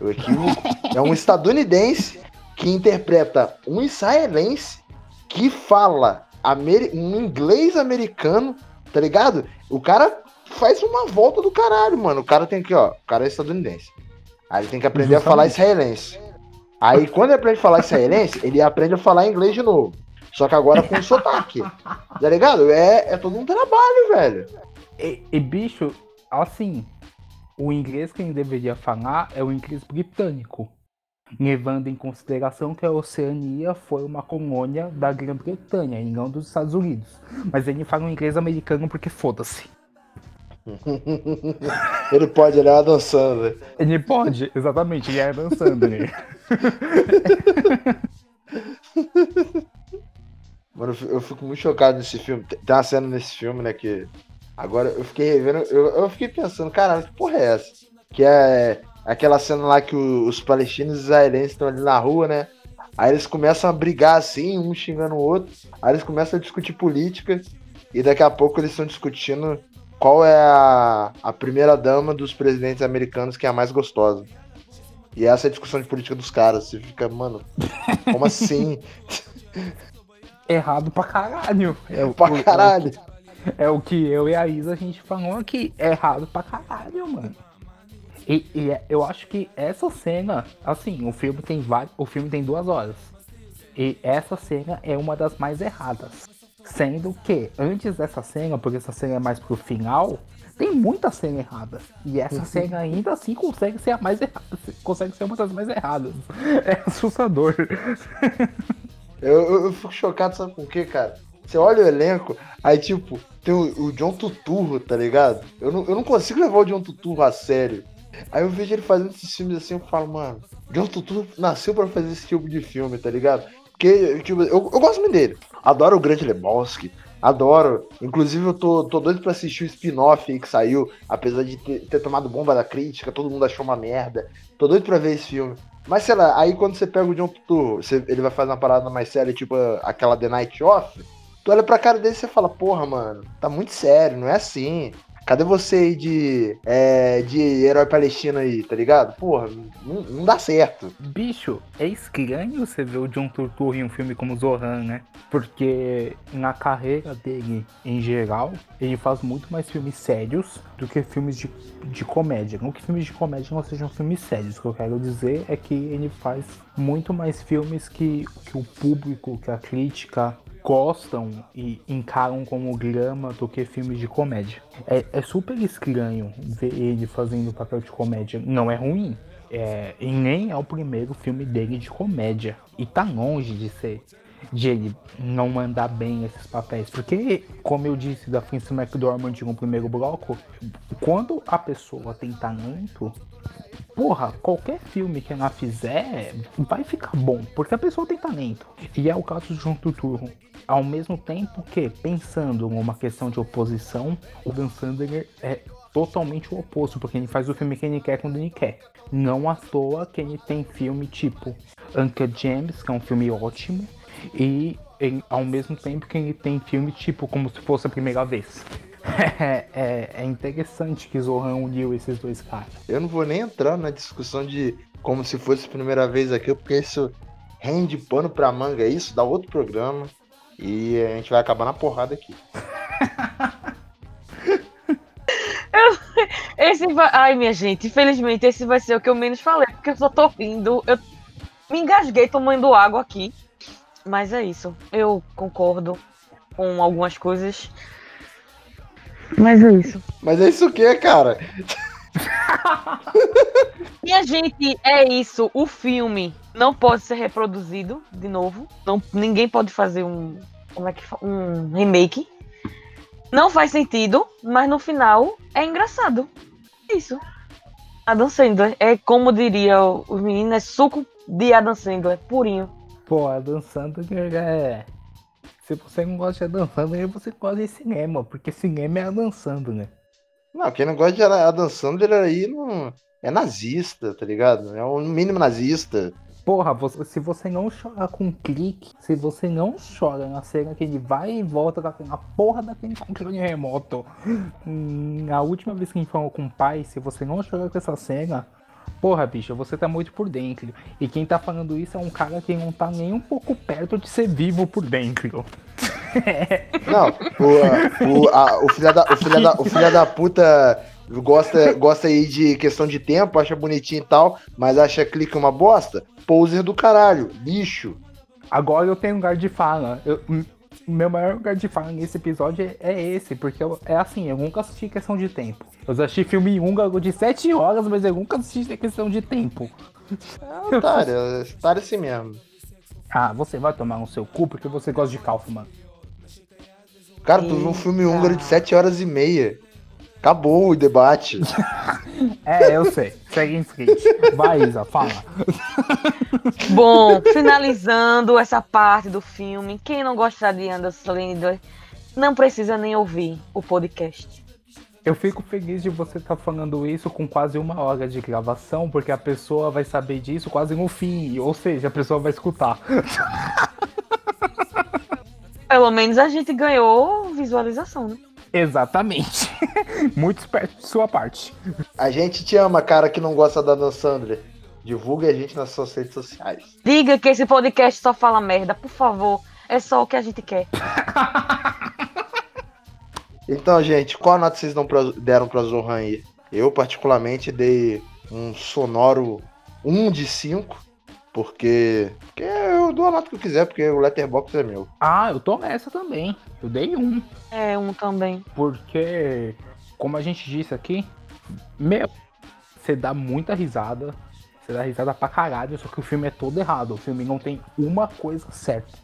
o equívoco, é um estadunidense que interpreta um israelense que fala um inglês americano, tá ligado? O cara faz uma volta do caralho, mano. O cara tem que, ó, o cara é estadunidense. Aí ele tem que aprender Justamente. a falar israelense. Aí quando ele aprende a falar israelense, ele aprende a falar inglês de novo. Só que agora com sotaque. Tá ligado? É, é todo um trabalho, velho. E, e, bicho, assim, o inglês que ele deveria falar é o inglês britânico. Levando em consideração que a Oceania foi uma colônia da Grã-Bretanha e não dos Estados Unidos. Mas ele fala um inglês americano porque foda-se. ele pode, ele é Adam Sandler. Ele pode, exatamente, ele é Adam Sandler. Mano, eu fico muito chocado nesse filme. Tem uma cena nesse filme, né, que... Agora eu fiquei revendo, eu, eu fiquei pensando, caralho, que porra é essa? Que é aquela cena lá que os palestinos e israelenses estão ali na rua, né? Aí eles começam a brigar assim, um xingando o outro. Aí eles começam a discutir política. E daqui a pouco eles estão discutindo qual é a, a primeira dama dos presidentes americanos que é a mais gostosa. E essa é a discussão de política dos caras. Você fica, mano, como assim? Errado pra caralho. É o, pra caralho. É o que eu e a Isa a gente falou aqui. É errado pra caralho, mano. E, e, é, eu acho que essa cena, assim, o filme tem vários, o filme tem duas horas. E essa cena é uma das mais erradas. Sendo que antes dessa cena, porque essa cena é mais pro final, tem muita cena errada. E essa uhum. cena ainda assim consegue ser a mais errada. Consegue ser uma das mais erradas. É assustador. Eu, eu, eu fico chocado, sabe com o que, cara? Você olha o elenco, aí tipo, tem o, o John Tuturro, tá ligado? Eu não, eu não consigo levar o John Tuturro a sério. Aí eu vejo ele fazendo esses filmes assim, eu falo, mano, John Tuturro nasceu para fazer esse tipo de filme, tá ligado? Porque, tipo, eu, eu gosto muito dele. Adoro o Grande Lebowski. Adoro. Inclusive, eu tô, tô doido pra assistir o spin-off que saiu, apesar de ter, ter, tomado bomba da crítica, todo mundo achou uma merda. Tô doido pra ver esse filme. Mas sei lá, aí quando você pega o John Turturro, ele vai fazer uma parada mais séria, tipo aquela The Night Off, tu olha pra cara dele e você fala, porra, mano, tá muito sério, não é assim. Cadê você de, é, de herói palestino aí, tá ligado? Porra, não, não, dá certo. Bicho, é estranho você ver o John Turturro em um filme como Zohan, né? Porque na carreira dele, em geral, ele faz muito mais filmes sérios do que filmes de, de comédia. Não que filmes de comédia não sejam filmes sérios. O que eu quero dizer é que ele faz muito mais filmes que, que o público, que a crítica gostam e encaram como grama do que filmes de comédia. É, é super estranho ver ele fazendo papel de comédia. Não é ruim. É, e nem é o primeiro filme dele de comédia. E tá longe de ser. De ele não mandar bem esses papéis. Porque, como eu disse da Frances McDormand no primeiro bloco, quando a pessoa tem talento, porra, qualquer filme que ela fizer vai ficar bom, porque a pessoa tem talento. E é o caso de João Turturro. Ao mesmo tempo que, pensando numa questão de oposição, o Dan Sandler é totalmente o oposto, porque ele faz o filme que ele quer quando ele quer. Não à toa que ele tem filme tipo Uncle James, que é um filme ótimo, e ao mesmo tempo que ele tem filme tipo como se fosse a primeira vez. É, é, é interessante que Zohan uniu esses dois caras. Eu não vou nem entrar na discussão de como se fosse a primeira vez aqui, porque isso rende pano pra manga, isso dá outro programa e a gente vai acabar na porrada aqui. Esse vai. Ai, minha gente, infelizmente esse vai ser o que eu menos falei, porque eu só tô rindo. Eu me engasguei tomando água aqui. Mas é isso. Eu concordo com algumas coisas. Mas é isso. Mas é isso o que, cara? Minha gente, é isso. O filme não pode ser reproduzido de novo. Não, ninguém pode fazer um. Como é que Um remake. Não faz sentido, mas no final é engraçado. Isso. Adam Sandler é como diria o- os meninos, é suco de Adam Sandler, purinho. Pô, a Dan Sandler é. Se você não gosta de Adam Sandler, você gosta de cinema, porque cinema é a Dan Sandler. Não, quem não gosta de Adam Sandler aí não... é nazista, tá ligado? É um mínimo nazista. Porra, você- se você não chora com clique, se você não chora na cena que ele vai e volta com a porra daquele controle remoto, hum, a última vez que a gente falou com o pai, se você não chora com essa cena, porra, bicho, você tá muito por dentro. E quem tá falando isso é um cara que não tá nem um pouco perto de ser vivo por dentro. Não, o, o, a- o, filho da, o, filho da, o filho da puta gosta, gosta aí de questão de tempo, acha bonitinho e tal, mas acha clique uma bosta. Poser do caralho, lixo. Agora eu tenho lugar de fala. Eu- meu maior lugar de fala nesse episódio é- é esse, porque eu- é assim, eu nunca assisti questão de tempo. Eu já assisti filme húngaro de 7 horas, mas eu nunca assisti questão de tempo. É otário, é otário assim mesmo. Ah, você vai tomar no seu cu porque você gosta de Kaufman. Cara, tu viu um filme húngaro de 7 horas e meia. Acabou o debate. É, eu sei. Segue em frente. Vai, Isa, fala. Bom, finalizando essa parte do filme, quem não gostar de Anderson Sandler não precisa nem ouvir o podcast. Eu fico feliz de você estar falando isso com quase uma hora de gravação, porque a pessoa vai saber disso quase no fim. Ou seja, a pessoa vai escutar. Pelo menos a gente ganhou visualização, né? Exatamente. Muito esperto de sua parte. A gente te ama, cara, que não gosta da Dan Sandler. Divulga a gente nas suas redes sociais. Diga que esse podcast só fala merda, por favor. É só o que a gente quer. Então, gente, qual nota vocês pra- deram pra Zohan aí? Eu, particularmente, dei um sonoro 1 de 5, porque, porque eu dou a nota que eu quiser, porque o Letterboxd é meu. Ah, eu tô nessa também. Eu dei um. É, um também. Porque, como a gente disse aqui, meu, você dá muita risada. Você dá risada pra caralho, só que o filme é todo errado. O filme não tem uma coisa certa.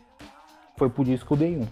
Foi por isso que eu dei um.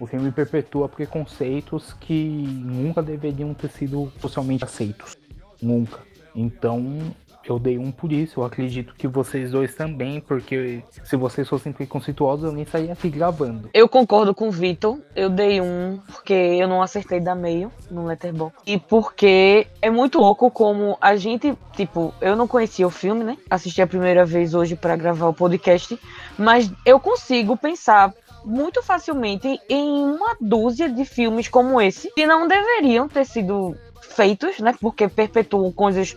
O filme perpetua preconceitos que nunca deveriam ter sido socialmente aceitos. Nunca. Então, eu dei um por isso. Eu acredito que vocês dois também, porque se vocês fossem preconceituosos, eu nem saía aqui gravando. Eu concordo com o Vitor. Eu dei um porque eu não acertei da meio no Letterboxd. E porque é muito louco como a gente, tipo, eu não conhecia o filme, né? Assisti a primeira vez hoje pra gravar o podcast, mas eu consigo pensar muito facilmente em uma dúzia de filmes como esse que não deveriam ter sido feitos, né? Porque perpetuam coisas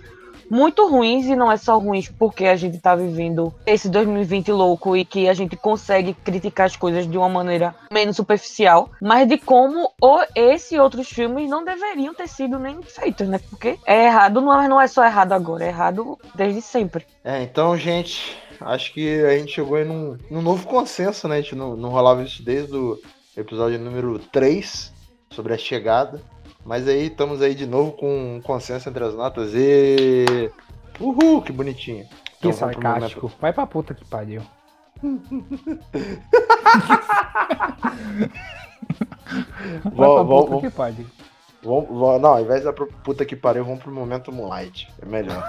muito ruins e não é só ruins porque a gente tá vivendo esse 2020 louco e que a gente consegue criticar as coisas de uma maneira menos superficial, mas de como o, esse e outros filmes não deveriam ter sido nem feitos, né? Porque é errado, não é, não é só errado agora, é errado desde sempre. É, então, gente, acho que a gente chegou aí num, num novo consenso, né? A gente não, não rolava isso desde o episódio número 3, sobre a chegada. Mas aí estamos aí de novo com um consenso entre as notas e. Uhul, que bonitinho. Que Então, sarcástico. Vai pra puta que pariu. Vai Vou- pra vou- puta vou- que pariu. Vamos, vamos- não, ao invés da puta que pariu, vamos pro momento Moonlight. É melhor.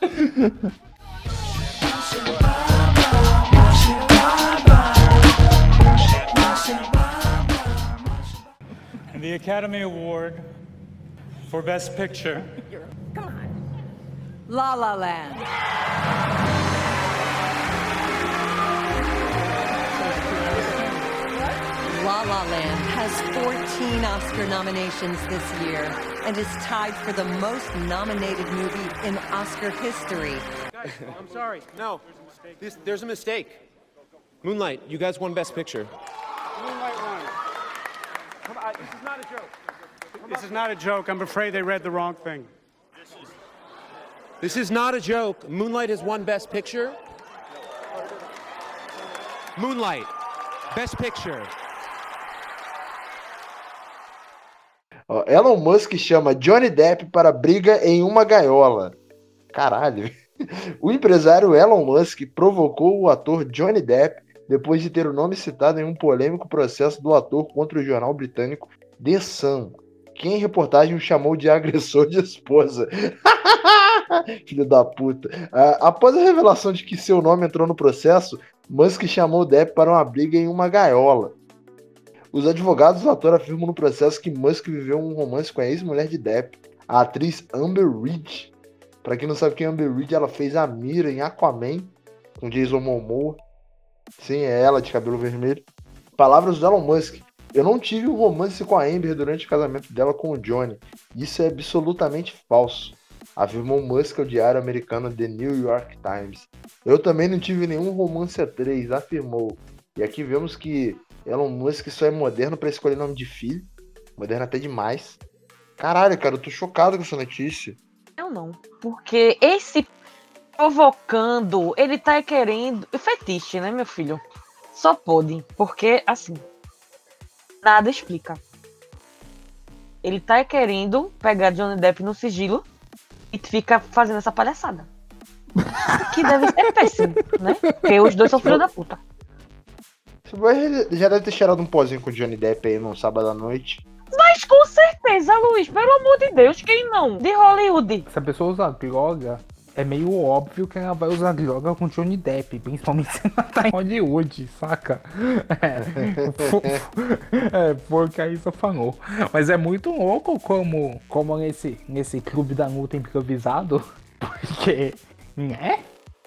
the Academy Award for Best Picture Come on. La La Land. La La Land has 14 Oscar nominations this year and is tied for the most nominated movie in Oscar history. Guys, I'm sorry. No, there's a this, there's a mistake. Moonlight, you guys won Best Picture. Come on, this is not a joke. This is not a joke. I'm afraid they read the wrong thing. This is not a joke. Moonlight has won Best Picture. Moonlight, Best Picture. Elon Musk chama Johnny Depp para briga em uma gaiola. Caralho. O empresário Elon Musk provocou o ator Johnny Depp depois de ter o nome citado em um polêmico processo do ator contra o jornal britânico The Sun, que em reportagem o chamou de agressor de esposa. Filho da puta. Ah, após a revelação de que seu nome entrou no processo, Musk chamou Depp para uma briga em uma gaiola. Os advogados do ator afirmam no processo que Musk viveu um romance com a ex-mulher de Depp, a atriz Amber Reed. Pra quem não sabe quem é Amber Reed, ela fez a Mira em Aquaman, com Jason Momoa. Sim, é ela de cabelo vermelho. Palavras do Elon Musk. Eu não tive um romance com a Amber durante o casamento dela com o Johnny. Isso é absolutamente falso. Afirmou Musk ao diário americano The New York Times. Eu também não tive nenhum romance a três, afirmou. E aqui vemos que Elon Musk só é moderno para escolher nome de filho. Moderno até demais. Caralho, cara, eu tô chocado com essa notícia. Eu não. Porque esse provocando, ele tá querendo. Fetiche, né, meu filho? Só pode. Porque, assim. Nada explica. Ele tá querendo pegar Johnny Depp no sigilo e fica fazendo essa palhaçada. que deve ser péssimo, né? Porque os dois são filhos da puta. Boy já deve ter cheirado um pozinho com o Johnny Depp aí num sábado à noite. Mas com certeza, Luiz, pelo amor de Deus, quem não? De Hollywood. Se a pessoa usar droga, é meio óbvio que ela vai usar droga com Johnny Depp, principalmente se ela tá em Hollywood, saca? É, é porque aí só falou. Mas é muito louco como, como nesse, nesse clube da luta improvisado, porque, né?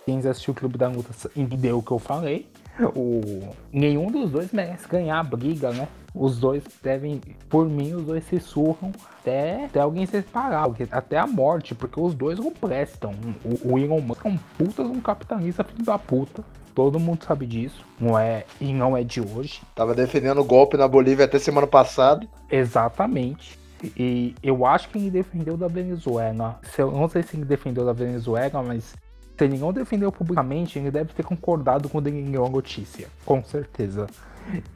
Quem já assistiu o clube da luta entendeu o que eu falei. O, nenhum dos dois merece ganhar a briga, né? Os dois devem, por mim, os dois se surram até, até alguém se separar, até a morte, porque os dois não prestam. O, o Elon Musk é um puta um capitalista filho da puta. Todo mundo sabe disso. Não é, e não é de hoje. Tava defendendo o golpe na Bolívia até semana passada. Exatamente. E eu acho que ele defendeu da Venezuela. Se eu não sei se ele defendeu da Venezuela, mas se não defendeu publicamente, ele deve ter concordado ele leu a notícia. Com certeza.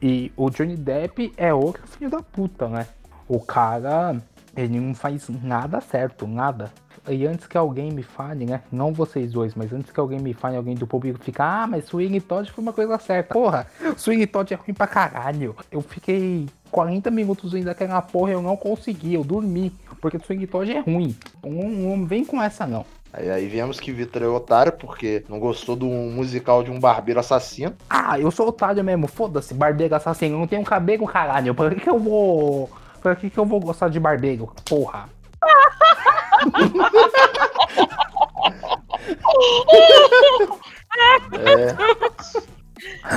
E o Johnny Depp é outro filho da puta, né? O cara, ele não faz nada certo, nada. E antes que alguém me fale, né? Não vocês dois, mas antes que alguém me fale, alguém do público fica, ah, mas Swing Todd foi uma coisa certa. Porra, Swing Todd é ruim pra caralho. Eu fiquei 40 minutos ainda daquela porra, eu não consegui, eu dormi. Porque Swing Todd é ruim. Não, não vem com essa, não. Aí, aí vemos que Vitor é otário porque não gostou do musical de um barbeiro assassino. Ah, eu sou otário mesmo, foda-se, barbeiro assassino, eu não tenho cabelo, caralho. Pra que que eu vou. Pra que que eu vou gostar de barbeiro? Porra.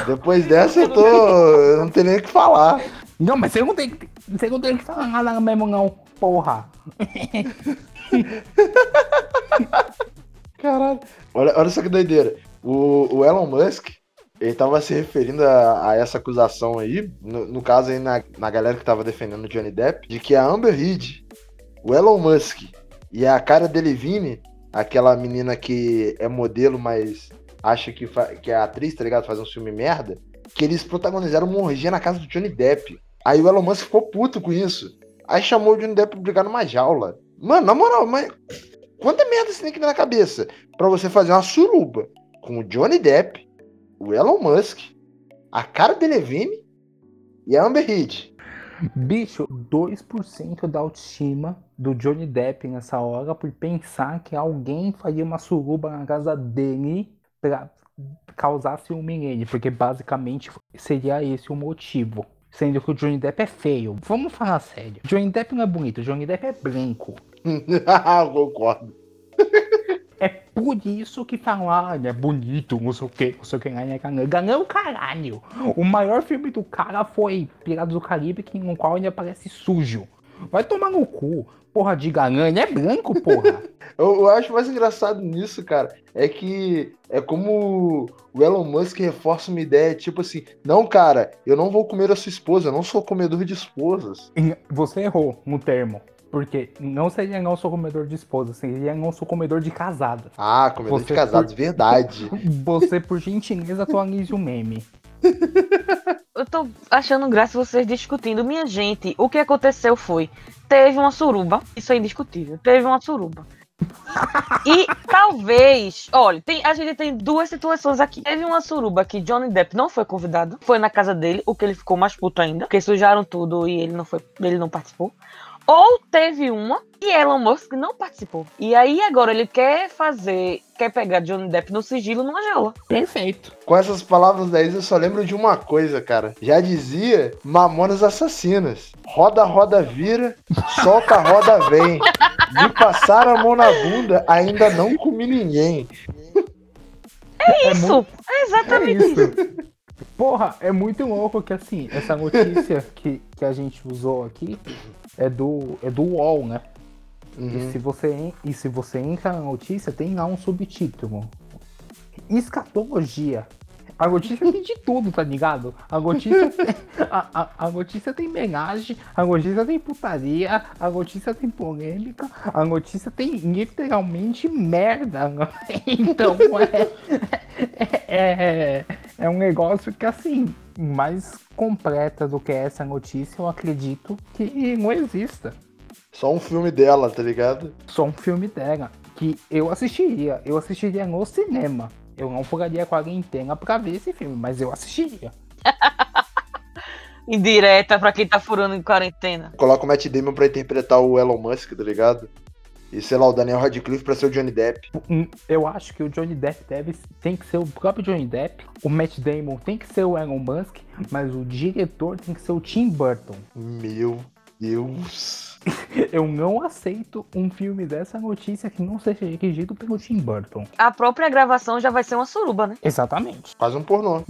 Depois dessa eu tô. Eu não tenho nem o que falar. Não, mas você não tem, que- você não tem que falar nada mesmo, não, porra. Caralho. Olha, olha só que doideira. O, o Elon Musk, ele tava se referindo a, a essa acusação aí, no, no caso aí na, na galera que tava defendendo o Johnny Depp, de que a Amber Heard, o Elon Musk e a Cara Delevingne, aquela menina que é modelo, mas acha que, que é atriz, tá ligado? Faz um filme merda, que eles protagonizaram uma orgia na casa do Johnny Depp. Aí o Elon Musk ficou puto com isso. Aí chamou o Johnny Depp pra brigar numa jaula. Mano, na moral, mas quanta merda você tem que ter na cabeça pra você fazer uma suruba com o Johnny Depp, o Elon Musk, a cara Delevingne e a Amber Heard? Bicho, 2% da autoestima do Johnny Depp nessa hora por pensar que alguém faria uma suruba na casa dele pra causar ciúme nele, porque basicamente seria esse o motivo. Sendo que o Johnny Depp é feio. Vamos falar sério. Johnny Depp não é bonito, Johnny Depp é branco. Eu Concordo. É Por isso que falam, ah, ele é bonito, não sei o que, não sei o que, ganha, ganha. Ganhou o caralho. O maior filme do cara foi Piratas do Caribe, no qual ele aparece sujo. Vai tomar no cu. Porra de ganhão, ele é branco, porra. Eu, eu acho mais engraçado nisso, cara, é que é como o Elon Musk reforça uma ideia, tipo assim, não, cara, eu não vou comer a sua esposa, eu não sou comedor de esposas. Você errou no termo. Porque não seria não sou comedor de esposa, seria não sou comedor de casada. Ah, comedor Você de casados, por- verdade. Você, por gentileza, atualize o meme. Eu tô achando graça vocês discutindo. Minha gente, o que aconteceu foi: teve uma suruba, isso é indiscutível. Teve uma suruba. E talvez, olha, tem, a gente tem duas situações aqui. Teve uma suruba que Johnny Depp não foi convidado, foi na casa dele, o que ele ficou mais puto ainda, porque sujaram tudo e ele não foi, ele não participou. Ou teve uma e Elon Musk não participou. E aí agora ele quer fazer, quer pegar Johnny Depp no sigilo numa jaula. Perfeito. Com essas palavras da Isa, eu só lembro de uma coisa, cara. Já dizia Mamonas Assassinas. Roda, roda, vira, solta, roda, vem. Me passaram a mão na bunda, ainda não comi ninguém. É Isso, muito- é É exatamente isso. isso. Porra, é muito louco que assim, essa notícia que, que a gente usou aqui é do, é do UOL, né? E, se você, e se você entra na notícia, tem lá um subtítulo. Escatologia. A notícia tem de tudo, tá ligado? A notícia tem, a, a, a notícia tem homenagem, a notícia tem putaria, a notícia tem polêmica, a notícia tem literalmente merda. né? Então é, é, é um negócio que assim, mais completa do que essa notícia, eu acredito que não exista. Só um filme dela, tá ligado? Só um filme dela que eu assistiria. Eu assistiria no cinema. Eu não furaria a quarentena pra ver esse filme, mas eu assistiria. Indireta pra quem tá furando em quarentena. Coloca o Matt Damon pra interpretar o Elon Musk, tá ligado? E sei lá, o Daniel Radcliffe pra ser o Johnny Depp. Hum, Eu acho que o Johnny Depp deve, tem que ser o próprio Johnny Depp, o Matt Damon tem que ser o Elon Musk, mas o diretor tem que ser o Tim Burton. Meu Deus. Eu não aceito um filme dessa notícia que não seja dirigido pelo Tim Burton. A própria gravação já vai ser uma suruba, né? Exatamente. Quase um pornô.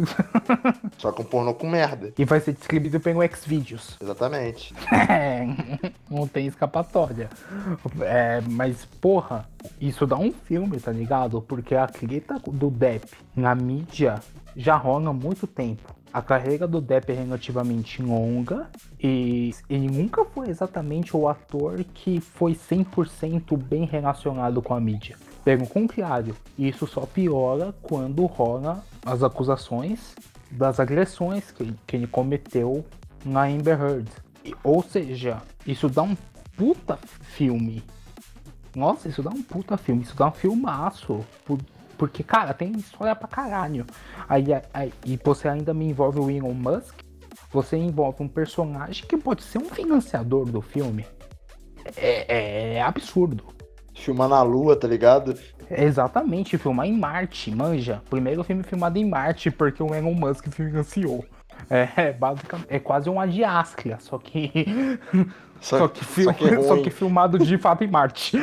Só que um pornô com merda. E vai ser distribuído pelo Xvideos. Exatamente. É, não tem escapatória. É, mas, porra, isso dá um filme, tá ligado? Porque a treta do Depp na mídia já rola há muito tempo. A carreira do Depp é relativamente longa e ele nunca foi exatamente o ator que foi 100% bem relacionado com a mídia. Pelo contrário, isso só piora quando rola as acusações das agressões que, que ele cometeu na Amber Heard. E- Ou seja, isso dá um puta filme. Nossa, isso dá um puta filme, isso dá um filmaço. Por- Porque, cara, tem história pra caralho. Aí, aí- e você ainda me envolve o Elon Musk. Você envolve um personagem que pode ser um financiador do filme. É, é absurdo. Filmar na lua, tá ligado? É exatamente, filmar em Marte, manja. Primeiro filme filmado em Marte, porque o Elon Musk financiou. É, é basicamente, é quase uma diáscria, só que. Só, Só que, fil- só que é só que filmado de fato em Marte.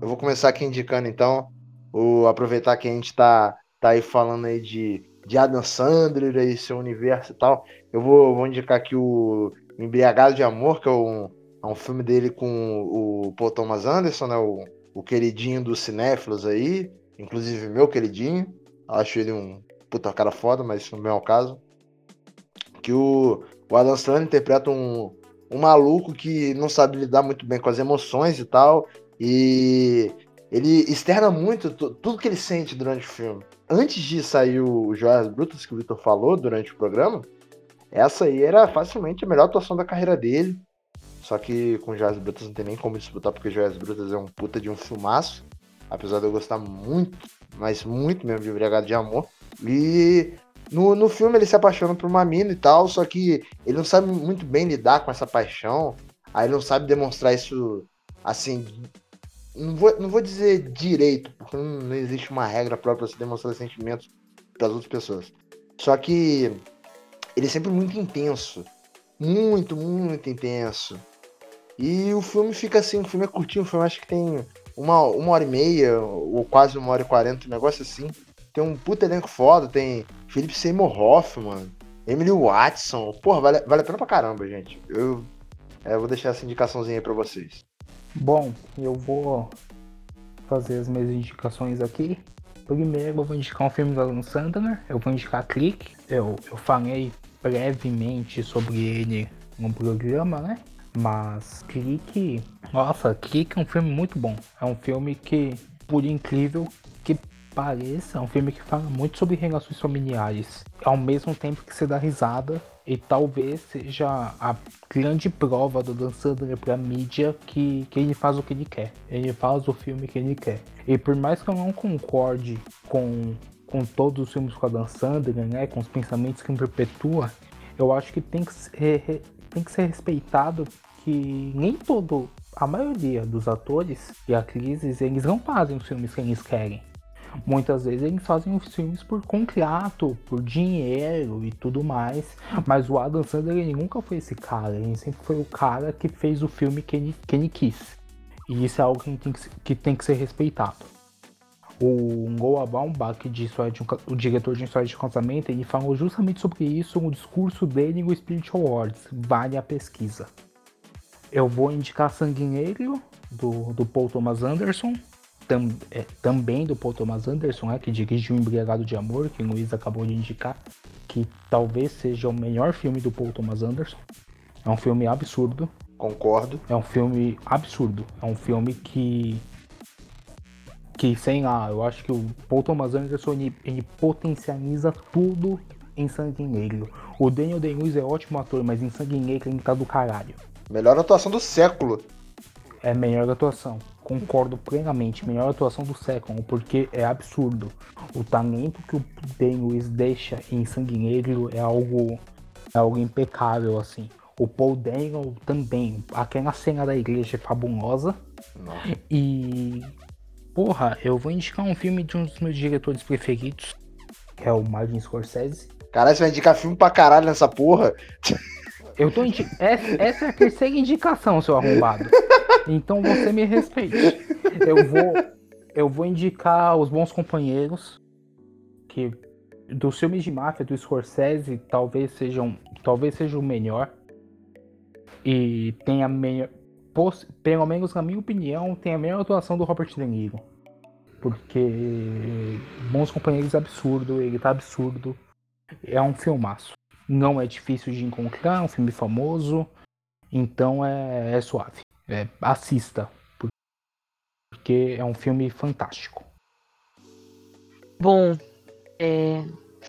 Eu vou começar aqui indicando então, o aproveitar que a gente tá, tá aí falando aí de, de Adam Sandler e seu universo e tal. Eu vou, vou indicar aqui o Embriagado de Amor, que é um, é um filme dele com o Paul Thomas Anderson, né? O, o queridinho dos cinéfilos aí, inclusive meu queridinho. Acho ele um puta cara foda, mas isso não é o caso. Que o, o Adam Sandler interpreta um, um maluco que não sabe lidar muito bem com as emoções e tal. E ele externa muito tu- tudo que ele sente durante o filme. Antes de sair o Joias Brutas que o Victor falou durante o programa, essa aí era facilmente a melhor atuação da carreira dele. Só que com Joias Brutas não tem nem como disputar, porque Joias Brutas é um puta de um filmaço. Apesar de eu gostar muito, mas muito mesmo de Embriagado de Amor. E no, no filme ele se apaixona por uma mina e tal, só que ele não sabe muito bem lidar com essa paixão. Aí ele não sabe demonstrar isso assim. Não vou, não vou dizer direito, porque não, existe uma regra própria para se demonstrar sentimentos das outras pessoas. Só que ele é sempre muito intenso. Muito, muito intenso. E o filme fica assim, o filme é curtinho, o filme acho que tem uma, uma hora e meia, ou quase uma hora e quarenta, um negócio assim. Tem um puta elenco foda, tem Philip Seymour Hoffman, Emily Watson. Porra, vale, vale a pena pra caramba, gente. Eu, é, vou deixar essa indicaçãozinha aí pra vocês. Bom, eu vou fazer as minhas indicações aqui. Primeiro eu vou indicar um filme do Alan Sandler, eu vou indicar Click. Eu, eu falei brevemente sobre ele no programa, né? Mas Click, nossa, Click é um filme muito bom. É um filme que, por incrível que pareça, é um filme que fala muito sobre relações familiares, ao mesmo tempo que você dá risada. E talvez seja a grande prova do Dan Sandler pra mídia que, que ele faz o que ele quer. Ele faz o filme que ele quer. E por mais que eu não concorde com, com todos os filmes com a Dan Sandler, né, com os pensamentos que ele perpetua, eu acho que tem que ser, tem que ser respeitado que nem todo, a maioria dos atores e atrizes, eles não fazem os filmes que eles querem. Muitas vezes eles fazem os filmes por contrato, por dinheiro e tudo mais. Mas o Adam Sandler ele nunca foi esse cara. Ele sempre foi o cara que fez o filme que ele, que ele quis. E isso é algo que tem que, que, tem que ser respeitado. O Noah Baumbach, de de um, o diretor de História de Casamento, ele falou justamente sobre isso no discurso dele no Spirit Awards. Vale a pesquisa. Eu vou indicar Sanguineiro, do, do Paul Thomas Anderson tam, é, também do Paul Thomas Anderson, né, que dirigiu Embriagado de Amor, que o Luiz acabou de indicar, que talvez seja o melhor filme do Paul Thomas Anderson. É um filme absurdo. Concordo. É um filme absurdo. É um filme que. Que, sei lá, eu acho que o Paul Thomas Anderson ele, ele potencializa tudo em Sangue Negro. O Daniel Day-Lewis é ótimo ator, mas em Sangue Negro ele tá do caralho. Melhor atuação do século. É melhor atuação concordo plenamente, melhor atuação do Second, porque é absurdo. O talento que o Dan Lewis deixa em Sangue Negro é algo, é algo impecável, assim. O Paul Daniel também, aquela cena da igreja é fabulosa. Nossa. E, porra, eu vou indicar um filme de um dos meus diretores preferidos, que é o Martin Scorsese. Caralho, você vai indicar filme pra caralho nessa porra? Eu tô indi... essa, essa é a terceira indicação, seu arrombado. Então você me respeite. Eu vou, eu vou indicar os bons companheiros que dos filmes de máfia do Scorsese talvez sejam, talvez seja o melhor e tem a melhor, pelo menos na minha opinião, tem a melhor atuação do Robert De Niro. Porque Bons Companheiros é absurdo, ele tá absurdo. É um filmaço. Não é difícil de encontrar, é um filme famoso, então é, é suave. É, assista, porque é um filme fantástico. Bom, é,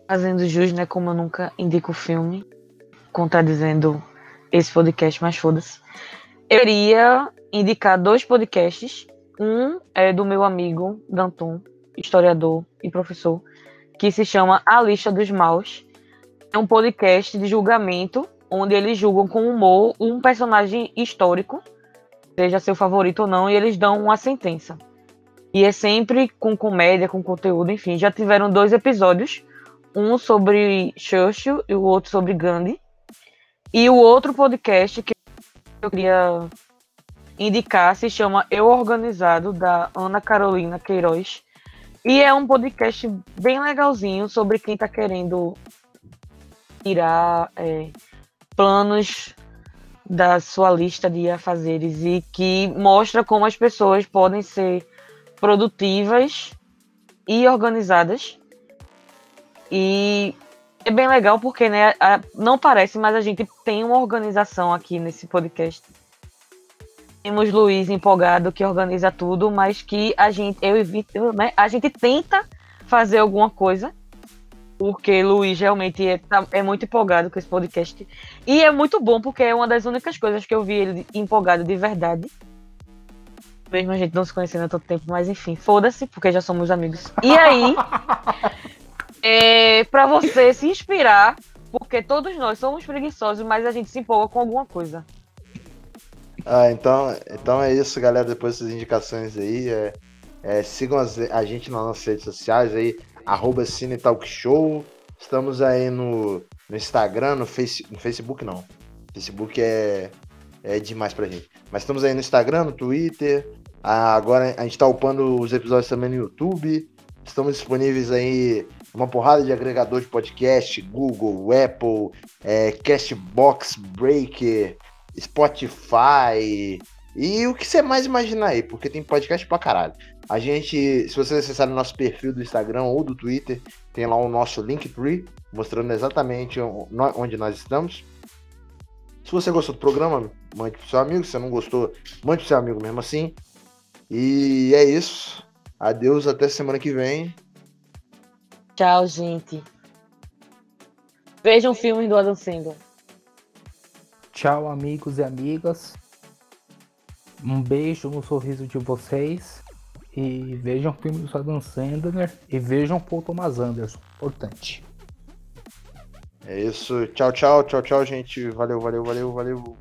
fazendo jus, né, como eu nunca indico o filme, contradizendo esse podcast, mas foda-se. Eu iria indicar dois podcasts. Um é do meu amigo Danton, historiador e professor, que se chama A Lista dos Maus. É um podcast de julgamento, onde eles julgam com humor um personagem histórico seja seu favorito ou não, e eles dão uma sentença. E é sempre com comédia, com conteúdo, enfim. Já tiveram dois episódios, um sobre Churchill e o outro sobre Gandhi. E o outro podcast que eu queria indicar se chama Eu Organizado, da Ana Carolina Queiroz. E é um podcast bem legalzinho sobre quem está querendo tirar é, planos da sua lista de afazeres e que mostra como as pessoas podem ser produtivas e organizadas. E é bem legal porque né, não parece, mas a gente tem uma organização aqui nesse podcast. Temos Luiz empolgado que organiza tudo, mas que a gente, eu evito, né, a gente tenta fazer alguma coisa porque Luiz realmente é, tá, é, muito empolgado com esse podcast. E é muito bom, porque é uma das únicas coisas que eu vi ele empolgado de verdade. Mesmo a gente não se conhecendo há tanto tempo, mas enfim, foda-se, porque já somos amigos. E aí, é, para você se inspirar, porque todos nós somos preguiçosos, mas a gente se empolga com alguma coisa. Ah, então, então é isso, galera. Depois dessas indicações aí, é, é, sigam as, a gente nas nossas redes sociais aí, arroba Cine Talk Show. Estamos aí no, no Instagram, no, face, no Facebook não. Facebook é, é demais pra gente. Mas estamos aí no Instagram, no Twitter. Ah, agora a gente tá upando os episódios também no YouTube. Estamos disponíveis aí uma porrada de agregador de podcast, Google, Apple, é, Castbox, Breaker, Spotify e o que você mais imaginar aí, porque tem podcast pra caralho. A gente, se você acessar o nosso perfil do Instagram ou do Twitter, tem lá o nosso Linktree, mostrando exatamente onde nós estamos. Se você gostou do programa, mande pro seu amigo. Se você não gostou, mande pro seu amigo mesmo assim. E é isso. Adeus, até semana que vem. Tchau, gente. Vejam filmes do Adam Sandler. Tchau, amigos e amigas. Um beijo no sorriso de vocês. E vejam filmes do Adam Sandler. E vejam Paul Thomas Anderson. Importante. É isso. Tchau, tchau, tchau, tchau, gente. Valeu, valeu, valeu, valeu.